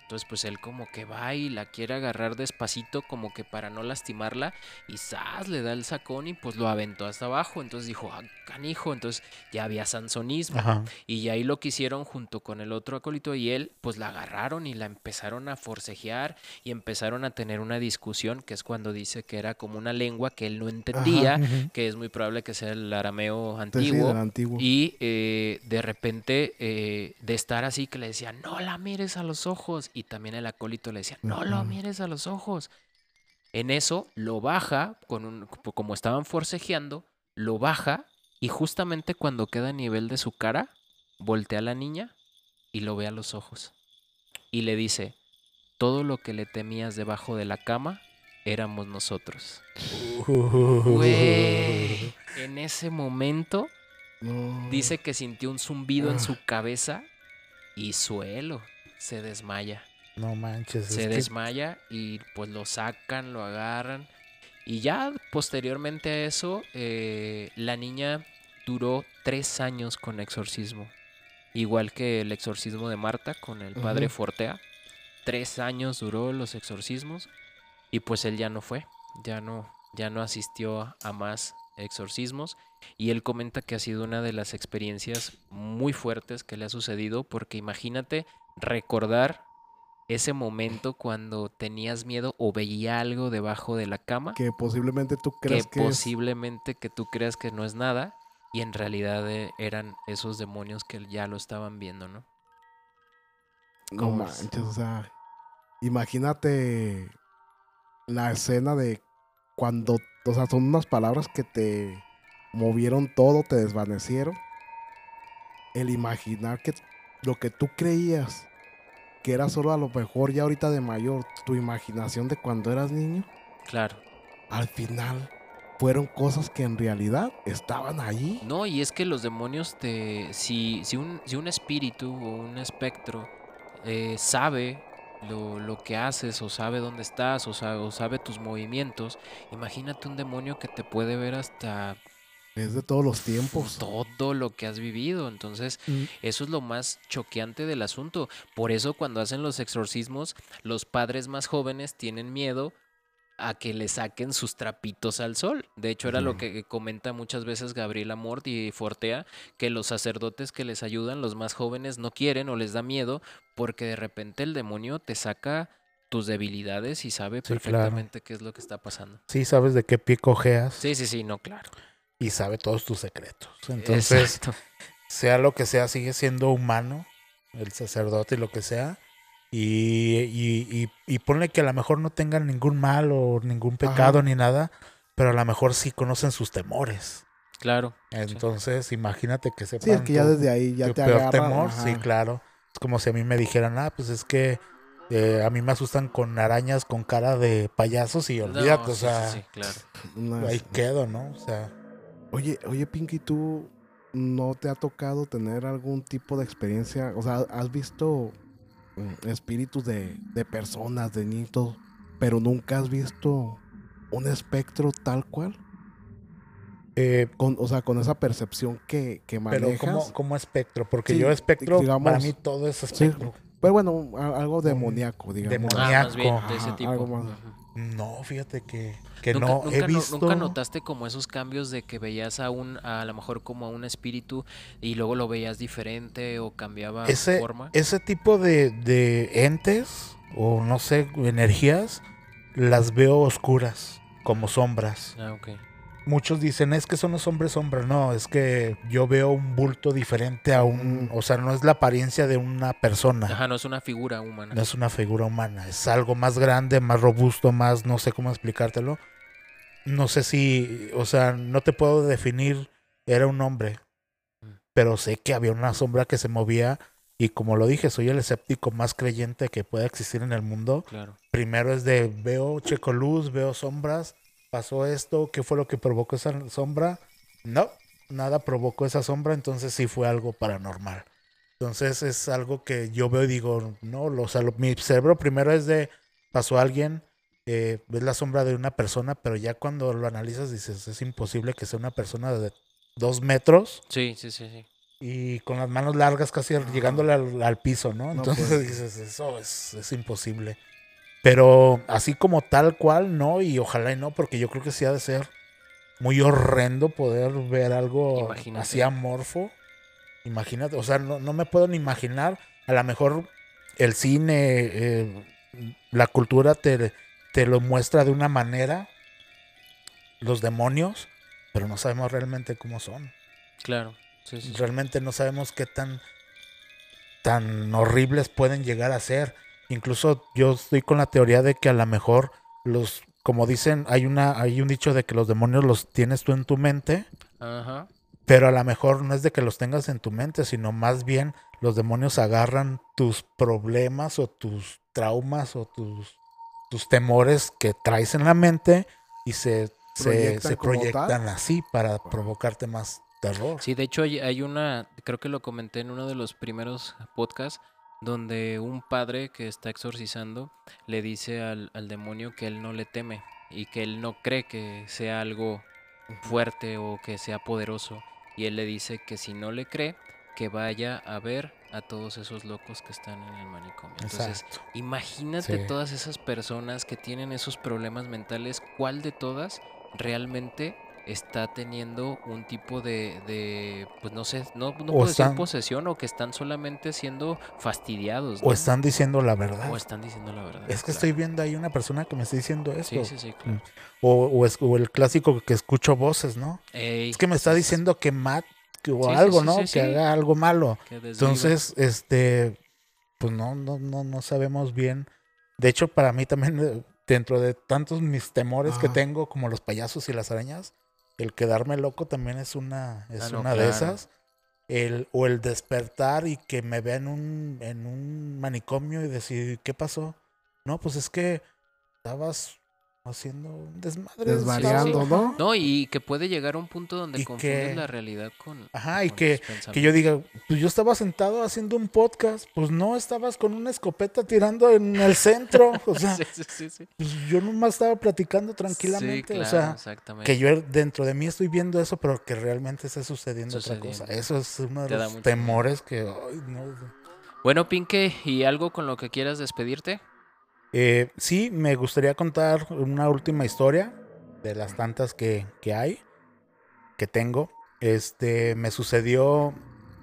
Entonces pues él como que va y la quiere agarrar despacito como que para no lastimarla y ¡zas! le da el sacón y pues lo aventó hasta abajo. Entonces dijo, ah, canijo, entonces ya había sansonismo. Ajá. Y ahí lo que hicieron junto con el otro acólito y él, pues la agarraron y la empezaron a forcejear y empezaron a tener una discusión, que es cuando dice que era como una lengua que él no entendía, que es muy probable que sea el arameo sí, antiguo. antiguo. Y eh, de repente, eh, de estar así, que le decía, no la mires a los ojos. Y también el acólito le decía, no lo mires a los ojos. En eso lo baja, con un, como estaban forcejeando, lo baja y justamente cuando queda a nivel de su cara, voltea a la niña y lo ve a los ojos. Y le dice, todo lo que le temías debajo de la cama éramos nosotros. Güey, en ese momento No. dice que sintió un zumbido en Ah. su cabeza y suelo. Se desmaya. No manches. Se que- desmaya y pues lo sacan, lo agarran. Y ya posteriormente a eso, eh, la niña duró tres años con exorcismo. Igual que el exorcismo de Marta con el padre. Fortea. Tres años duró los exorcismos. Y pues él ya no fue. Ya no, ya no asistió a más exorcismos. Y él comenta que ha sido una de las experiencias muy fuertes que le ha sucedido. Porque imagínate recordar ese momento cuando tenías miedo o veía algo debajo de la cama Que posiblemente tú que crees que, es- posiblemente que tú creas que no es nada y en realidad eh, eran esos demonios que ya lo estaban viendo, ¿no? No manches, o sea, imagínate la escena de cuando, o sea, son unas palabras que te movieron todo, te desvanecieron. El imaginar que lo que tú creías que era solo a lo mejor ya ahorita de mayor, tu imaginación de cuando eras niño, Claro. al final fueron cosas que en realidad estaban allí. No, y es que los demonios te. Si, si, un, si un espíritu o un espectro eh, sabe lo, lo que haces, o sabe dónde estás, o sabe, o sabe tus movimientos, imagínate un demonio que te puede ver hasta Es de todos los tiempos. todo lo que has vivido. Entonces, Mm. Eso es lo más choqueante del asunto. Por eso cuando hacen los exorcismos, los padres más jóvenes tienen miedo a que le saquen sus trapitos al sol. De hecho, era lo que comenta muchas veces Gabriela Mort y Fortea, que los sacerdotes que les ayudan, los más jóvenes, no quieren o les da miedo porque de repente el demonio te saca tus debilidades y sabe Sí, claro. perfectamente qué es lo que está pasando. Sí, sabes de qué pie cojeas Sí, sí, sí, no, claro. Y sabe todos tus secretos. Entonces, Exacto. sea lo que sea, sigue siendo humano, el sacerdote y lo que sea. Y, y, y, y ponle que a lo mejor no tengan ningún mal o ningún pecado Ajá. ni nada, pero a lo mejor sí conocen sus temores. Claro. Entonces, imagínate que sepan Sí, es que ya tu- desde ahí ya tu te peor agarra. temor, sí, claro. Es como si a mí me dijeran, ah, pues es que eh, a mí me asustan con arañas con cara de payasos y olvídate, o sí, sea, sí, claro. Ahí quedo, ¿no? O sea, Oye, oye, Pinky, ¿tú no te ha tocado tener algún tipo de experiencia? O sea, ¿has visto mm, espíritus de, de personas, de niños, pero nunca has visto un espectro tal cual? eh, Con, o sea, con esa percepción que, que pero manejas. como, como espectro, porque Sí, yo espectro, digamos- para mí todo es espectro. Pero bueno, algo demoníaco, digamos. demoníaco. Ah, más bien de ese Ajá, tipo. algo más. No, fíjate que, que ¿Nunca, no nunca he visto. nunca notaste como esos cambios de que veías a un, a, lo mejor como a un espíritu y luego lo veías diferente o cambiaba ese, forma? ese tipo de, de entes o no sé, energías, las veo oscuras, como sombras. Ah, ok. Muchos dicen, es que son los hombres sombras. No, es que yo veo un bulto diferente a un... Mm. O sea, no es la apariencia de una persona. Ajá, no es una figura humana. No es una figura humana. Es algo más grande, más robusto, más... No sé cómo explicártelo. No sé si... O sea, no te puedo definir... Era un hombre. Mm. Pero sé que había una sombra que se movía. Y como lo dije, soy el escéptico más creyente que pueda existir en el mundo. Claro. Primero es de veo, checo luz, veo sombras. Pasó esto, qué fue lo que provocó esa sombra. No, nada provocó esa sombra, entonces sí fue algo paranormal. Entonces es algo que yo veo y digo, no, lo, o sea, lo- mi cerebro primero es de, pasó alguien, eh, ves la sombra de una persona, pero ya cuando lo analizas dices, es imposible que sea una persona de dos metros Sí, sí, sí, sí. y con las manos largas casi llegándole al, al piso, ¿no? No Entonces puede dices, eso es, es imposible. Pero así como tal cual, no, y ojalá y no, porque yo creo que sí ha de ser muy horrendo poder ver algo Imagínate. así amorfo. Imagínate, o sea, no, no me puedo ni imaginar, a lo mejor el cine, eh, la cultura te, te lo muestra de una manera, los demonios, pero no sabemos realmente cómo son Claro. Sí, sí, sí. realmente no sabemos qué tan tan horribles pueden llegar a ser. Incluso yo estoy con la teoría de que a lo mejor los como dicen, hay una hay un dicho de que los demonios los tienes tú en tu mente, Ajá. pero a lo mejor no es de que los tengas en tu mente, sino más bien los demonios agarran tus problemas o tus traumas o tus tus temores que traes en la mente y se se, Proyectan se proyectan así para provocarte más terror. Sí, de hecho hay, hay una, creo que lo comenté en uno de los primeros podcasts, donde un padre que está exorcizando le dice al, al demonio que él no le teme y que él no cree que sea algo fuerte o que sea poderoso. Y él le dice que si no le cree, que vaya a ver a todos esos locos que están en el manicomio. Entonces, Exacto. imagínate Sí. todas esas personas que tienen esos problemas mentales, ¿cuál de todas realmente está teniendo un tipo de, de pues no sé, no, no puedo decir posesión o que están solamente siendo fastidiados, O están diciendo la verdad. O están diciendo la verdad. Es que claro. estoy viendo ahí una persona que me está diciendo esto. Sí, sí, sí, claro. O, o es, o el clásico que escucho voces, ¿no? Ey, Es que me está diciendo que mat que- o algo, sí, ¿no? sí, que sí. haga algo malo. Entonces, este, pues no, no, no, no sabemos bien. De hecho, para mí también, eh, dentro de tantos mis temores que Ajá. tengo, como los payasos y las arañas, el quedarme loco también es una, es Ah, no, una de esas. El, o el despertar y que me vea en un, en un manicomio y decir, ¿qué pasó? No, pues es que estabas haciendo un desmadre. Desvariando, ¿no? No, y que puede llegar a un punto donde Y confundes que- la realidad con. Ajá, y que, que yo diga, pues yo estaba sentado haciendo un podcast, pues no, estabas con una escopeta tirando en el centro, (laughs) o sea, Sí, sí, sí, sí. pues yo nomás estaba platicando Sí, tranquilamente, claro, o sea, exactamente. que yo dentro de mí estoy viendo eso, pero que realmente está sucediendo, otra cosa. Eso es uno de Te los temores que, ay, no. Bueno, Pinque, ¿y algo con lo que quieras despedirte? Eh, sí, me gustaría contar una última historia de las tantas que, que hay, que tengo. Este, me sucedió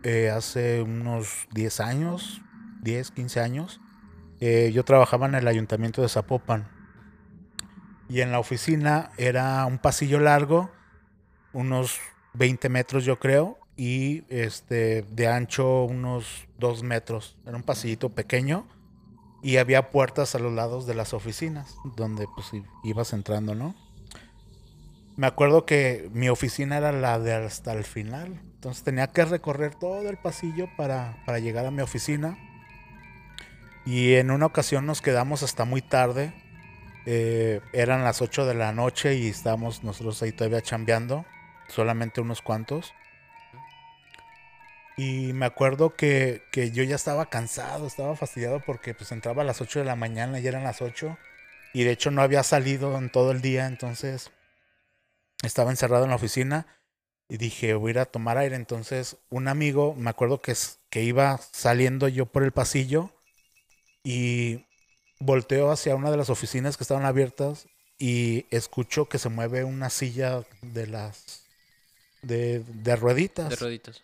eh, hace unos 10 años, 10, 15 años. Eh, yo trabajaba en el ayuntamiento de Zapopan. Y en la oficina era un pasillo largo, unos 20 metros yo creo, y este, de ancho unos 2 metros. Era un pasillito pequeño y había puertas a los lados de las oficinas donde pues ibas entrando, ¿no? Me acuerdo que mi oficina era la de hasta el final, entonces tenía que recorrer todo el pasillo para, para llegar a mi oficina. Y en una ocasión nos quedamos hasta muy tarde, eh, eran las 8 de la noche y estábamos nosotros ahí todavía chambeando, solamente unos cuantos. Y me acuerdo que, que yo ya estaba cansado, estaba fastidiado porque pues entraba a las 8 de la mañana y eran las 8. Y de hecho no había salido en todo el día, entonces estaba encerrado en la oficina y dije, voy a ir a tomar aire. Entonces un amigo, me acuerdo que, que iba saliendo yo por el pasillo y volteo hacia una de las oficinas que estaban abiertas y escucho que se mueve una silla de las... De, de rueditas. De roditos.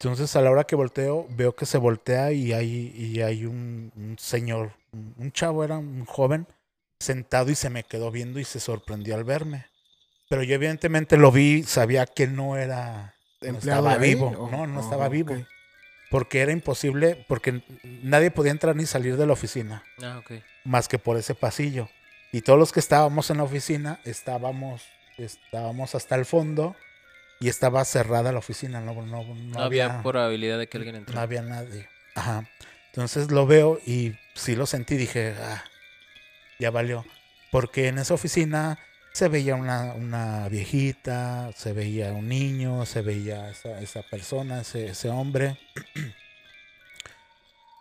Entonces a la hora que volteo, veo que se voltea y hay, y hay un, un señor, un chavo, era un joven, sentado y se me quedó viendo y se sorprendió al verme. Pero yo evidentemente lo vi, sabía que no era, no ¿Empleado estaba ahí? vivo, O- no, no oh, estaba vivo. Porque era imposible, porque nadie podía entrar ni salir de la oficina, Ah, ok. más que por ese pasillo. Y todos los que estábamos en la oficina, estábamos, estábamos hasta el fondo y estaba cerrada la oficina, no, no, no No, había probabilidad de que alguien no entrara. había nadie. Ajá. Entonces lo veo y sí lo sentí, dije, ah, ya valió. Porque en esa oficina se veía una, una viejita, se veía un niño, se veía esa, esa persona, ese, ese hombre.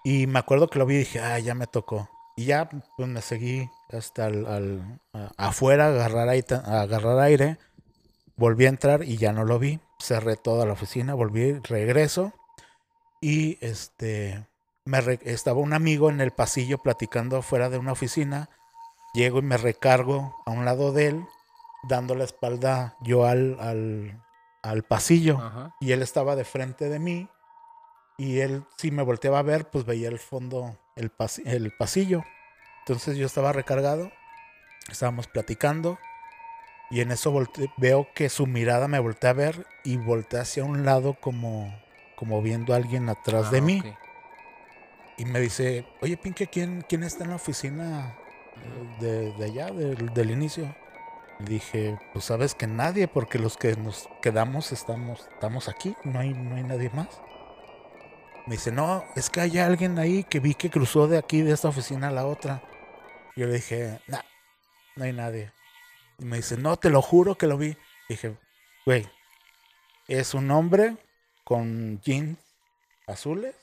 Y me acuerdo que lo vi y dije, ah, ya me tocó. Y ya pues me seguí hasta al- a- afuera a agarrar, aire, a agarrar aire. Volví a entrar y ya no lo vi. Cerré toda la oficina, volví, regreso. Y este me re- estaba un amigo en el pasillo platicando afuera de una oficina. Llego y me recargo a un lado de él, dando la espalda yo al, al, al pasillo. Ajá. Y él estaba de frente de mí. Y él, si me volteaba a ver, pues veía el fondo, el, pasi- el pasillo. Entonces yo estaba recargado, estábamos platicando. Y en eso volte- veo que su mirada me voltea a ver y voltea hacia un lado como, como viendo a alguien atrás de Ah, mí. Y me dice, oye Pinque, ¿quién, quién está en la oficina eh, de, de allá, del, del inicio? Le dije, pues sabes que nadie, porque los que nos quedamos estamos, estamos aquí, no hay, no hay nadie más. Me dice, no, es que hay alguien ahí que vi que cruzó de aquí, de esta oficina a la otra. Yo le dije, nah, no hay nadie. Y me dice, no, te lo juro que lo vi. Dije, güey, es un hombre con jeans azules,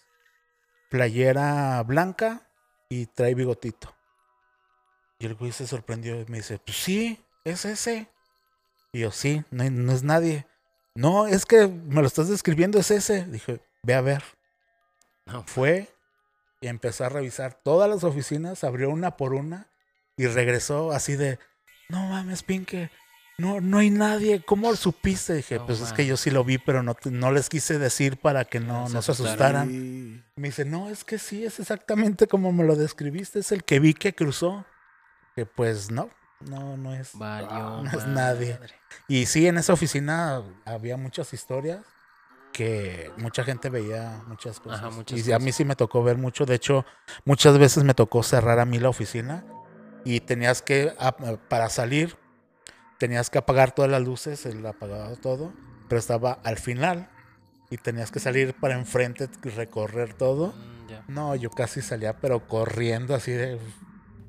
playera blanca y trae bigotito. Y el güey se sorprendió y me dice, pues sí, es ese. Y yo, sí, no, no es nadie. No, es que me lo estás describiendo, es ese. Dije, ve a ver. No. Fue y empezó a revisar todas las oficinas, abrió una por una y regresó así de, no mames, Pinque, no, no hay nadie, ¿cómo supiste? Dije, No pues es que yo sí lo vi, pero no, te- no les quise decir para que no, No se asustaran. Y- Me dice, no, es que sí, es exactamente como me lo describiste, es el que vi que cruzó. Que pues no, no, no es. Valió no es nadie. Y sí, en esa oficina había muchas historias que mucha gente veía muchas cosas. Ajá, muchas y a mí sí me tocó ver mucho. De hecho, muchas veces me tocó cerrar a mí la oficina y tenías que, para salir, tenías que apagar todas las luces, el apagado todo, pero estaba al final y tenías que salir para enfrente, recorrer todo. Mm. No, yo casi salía, pero corriendo así de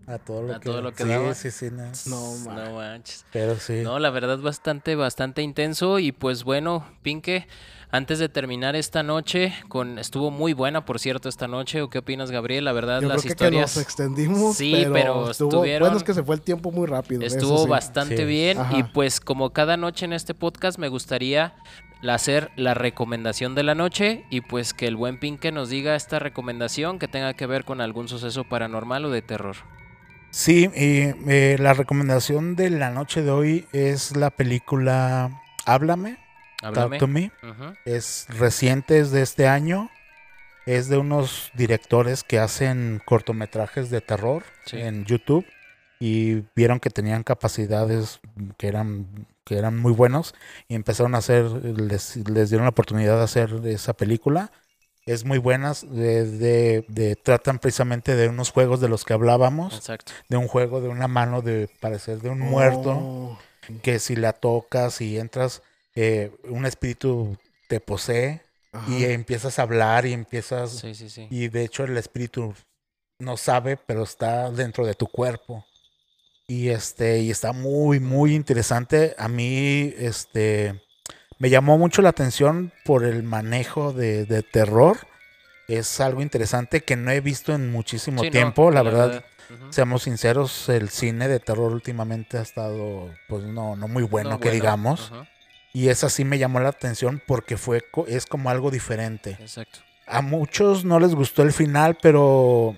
a todo lo A que todo lo que sí, daba. sí, sí, no. No, man. No manches. Pero sí. No, la verdad bastante, bastante intenso y pues bueno, Pinque, antes de terminar esta noche, con estuvo muy buena, por cierto, esta noche. ¿O qué opinas, Gabriel? La verdad, Yo creo las que, que historias nos extendimos, Sí, pero, pero estuvo, estuvieron- bueno es que se fue el tiempo muy rápido. eso estuvo sí. bastante Sí. bien y pues como cada noche en este podcast me gustaría hacer la recomendación de la noche y pues que el buen Pinque nos diga esta recomendación que tenga que ver con algún suceso paranormal o de terror. Sí, y eh, la recomendación de la noche de hoy es la película Háblame, Háblame. Talk to Me. Es reciente, es de este año. Es de unos directores que hacen cortometrajes de terror Sí. en YouTube y vieron que tenían capacidades que eran, que eran muy buenos y empezaron a hacer, les, les dieron la oportunidad de hacer esa película. Es muy buena, de, de- de- tratan precisamente de unos juegos de los que hablábamos Exacto. de un juego de una mano de parecer de un muerto Oh, que si la tocas y entras eh, un espíritu te posee ajá. y empiezas a hablar y empiezas Sí, sí, sí. y de hecho el espíritu no sabe pero está dentro de tu cuerpo y este y está muy muy interesante a mí este me llamó mucho la atención por el manejo de, de terror es algo interesante que no he visto en muchísimo Sí, no, tiempo la verdad. Seamos sinceros, el cine de terror últimamente ha estado, pues no, no muy bueno, No, que bueno, digamos. Y esa sí me llamó la atención porque fue, co- es como algo diferente. Exacto. A muchos no les gustó el final, pero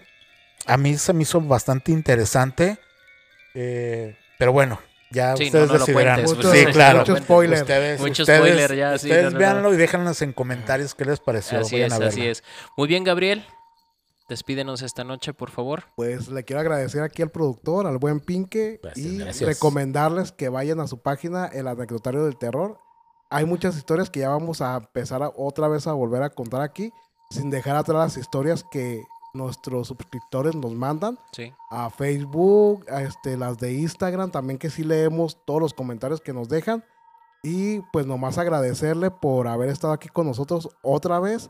a mí se me hizo bastante interesante. Eh, pero bueno, ya Sí, no, ustedes no lo decidirán. cuentes, Mucho- sí, claro. mucho spoiler. Ustedes, Mucho ustedes, spoiler ya, sí, ustedes no, no, no. véanlo y déjenlos en comentarios qué les pareció. Así Vayan es, a así verla. es. Muy bien, Gabriel. Despídenos esta noche, por favor. Pues le quiero agradecer aquí al productor, al buen Pinque, Gracias, y gracias. recomendarles que vayan a su página, El Anecdotario del Terror. Hay muchas historias que ya vamos a empezar a- otra vez a volver a contar aquí, sin dejar atrás las historias que nuestros suscriptores nos mandan Sí. a Facebook, a este, las de Instagram, también que sí leemos todos los comentarios que nos dejan. Y pues nomás agradecerle por haber estado aquí con nosotros otra vez.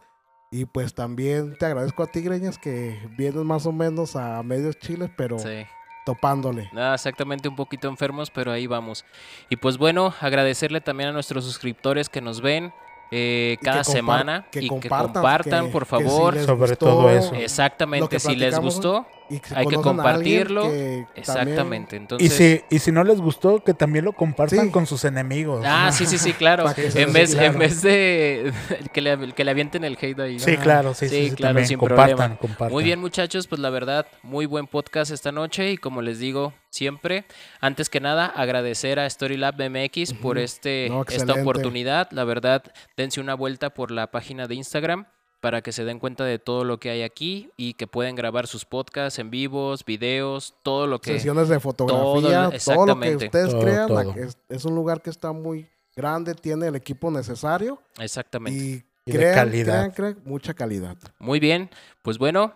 Y pues también te agradezco a ti, Greñas, que vienes más o menos a medios chiles, pero Sí. topándole. Nada, exactamente un poquito enfermos, pero ahí vamos. Y pues bueno, agradecerle también a nuestros suscriptores que nos ven eh, que cada semana que y que compartan, por que si favor. Sobre todo eso. Exactamente, si les gustó, y que hay que compartirlo. que también- exactamente. Y Entonces, si, y si no les gustó, que también lo compartan Sí. con sus enemigos. Ah, sí, sí, sí, claro. (laughs) En vez, claro. en vez de (laughs) que le, que le avienten el hate ahí. Sí, claro, sí, sí, sí, claro, también. sin compartan, problema. compartan. Muy bien, muchachos, pues la verdad, muy buen podcast esta noche y como les digo siempre, antes que nada, agradecer a Storylab MX por este No, esta oportunidad. La verdad, dense una vuelta por la página de Instagram para que se den cuenta de todo lo que hay aquí y que pueden grabar sus podcasts en vivos, videos, todo lo que sesiones de fotografía, Todo, todo, lo que ustedes Todo, crean, todo. Es, es un lugar que está muy grande, tiene el equipo necesario exactamente. y, Y de crean, calidad. crean, crean, mucha calidad. Muy bien, pues bueno,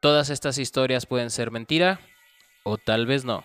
todas estas historias pueden ser mentira o tal vez no.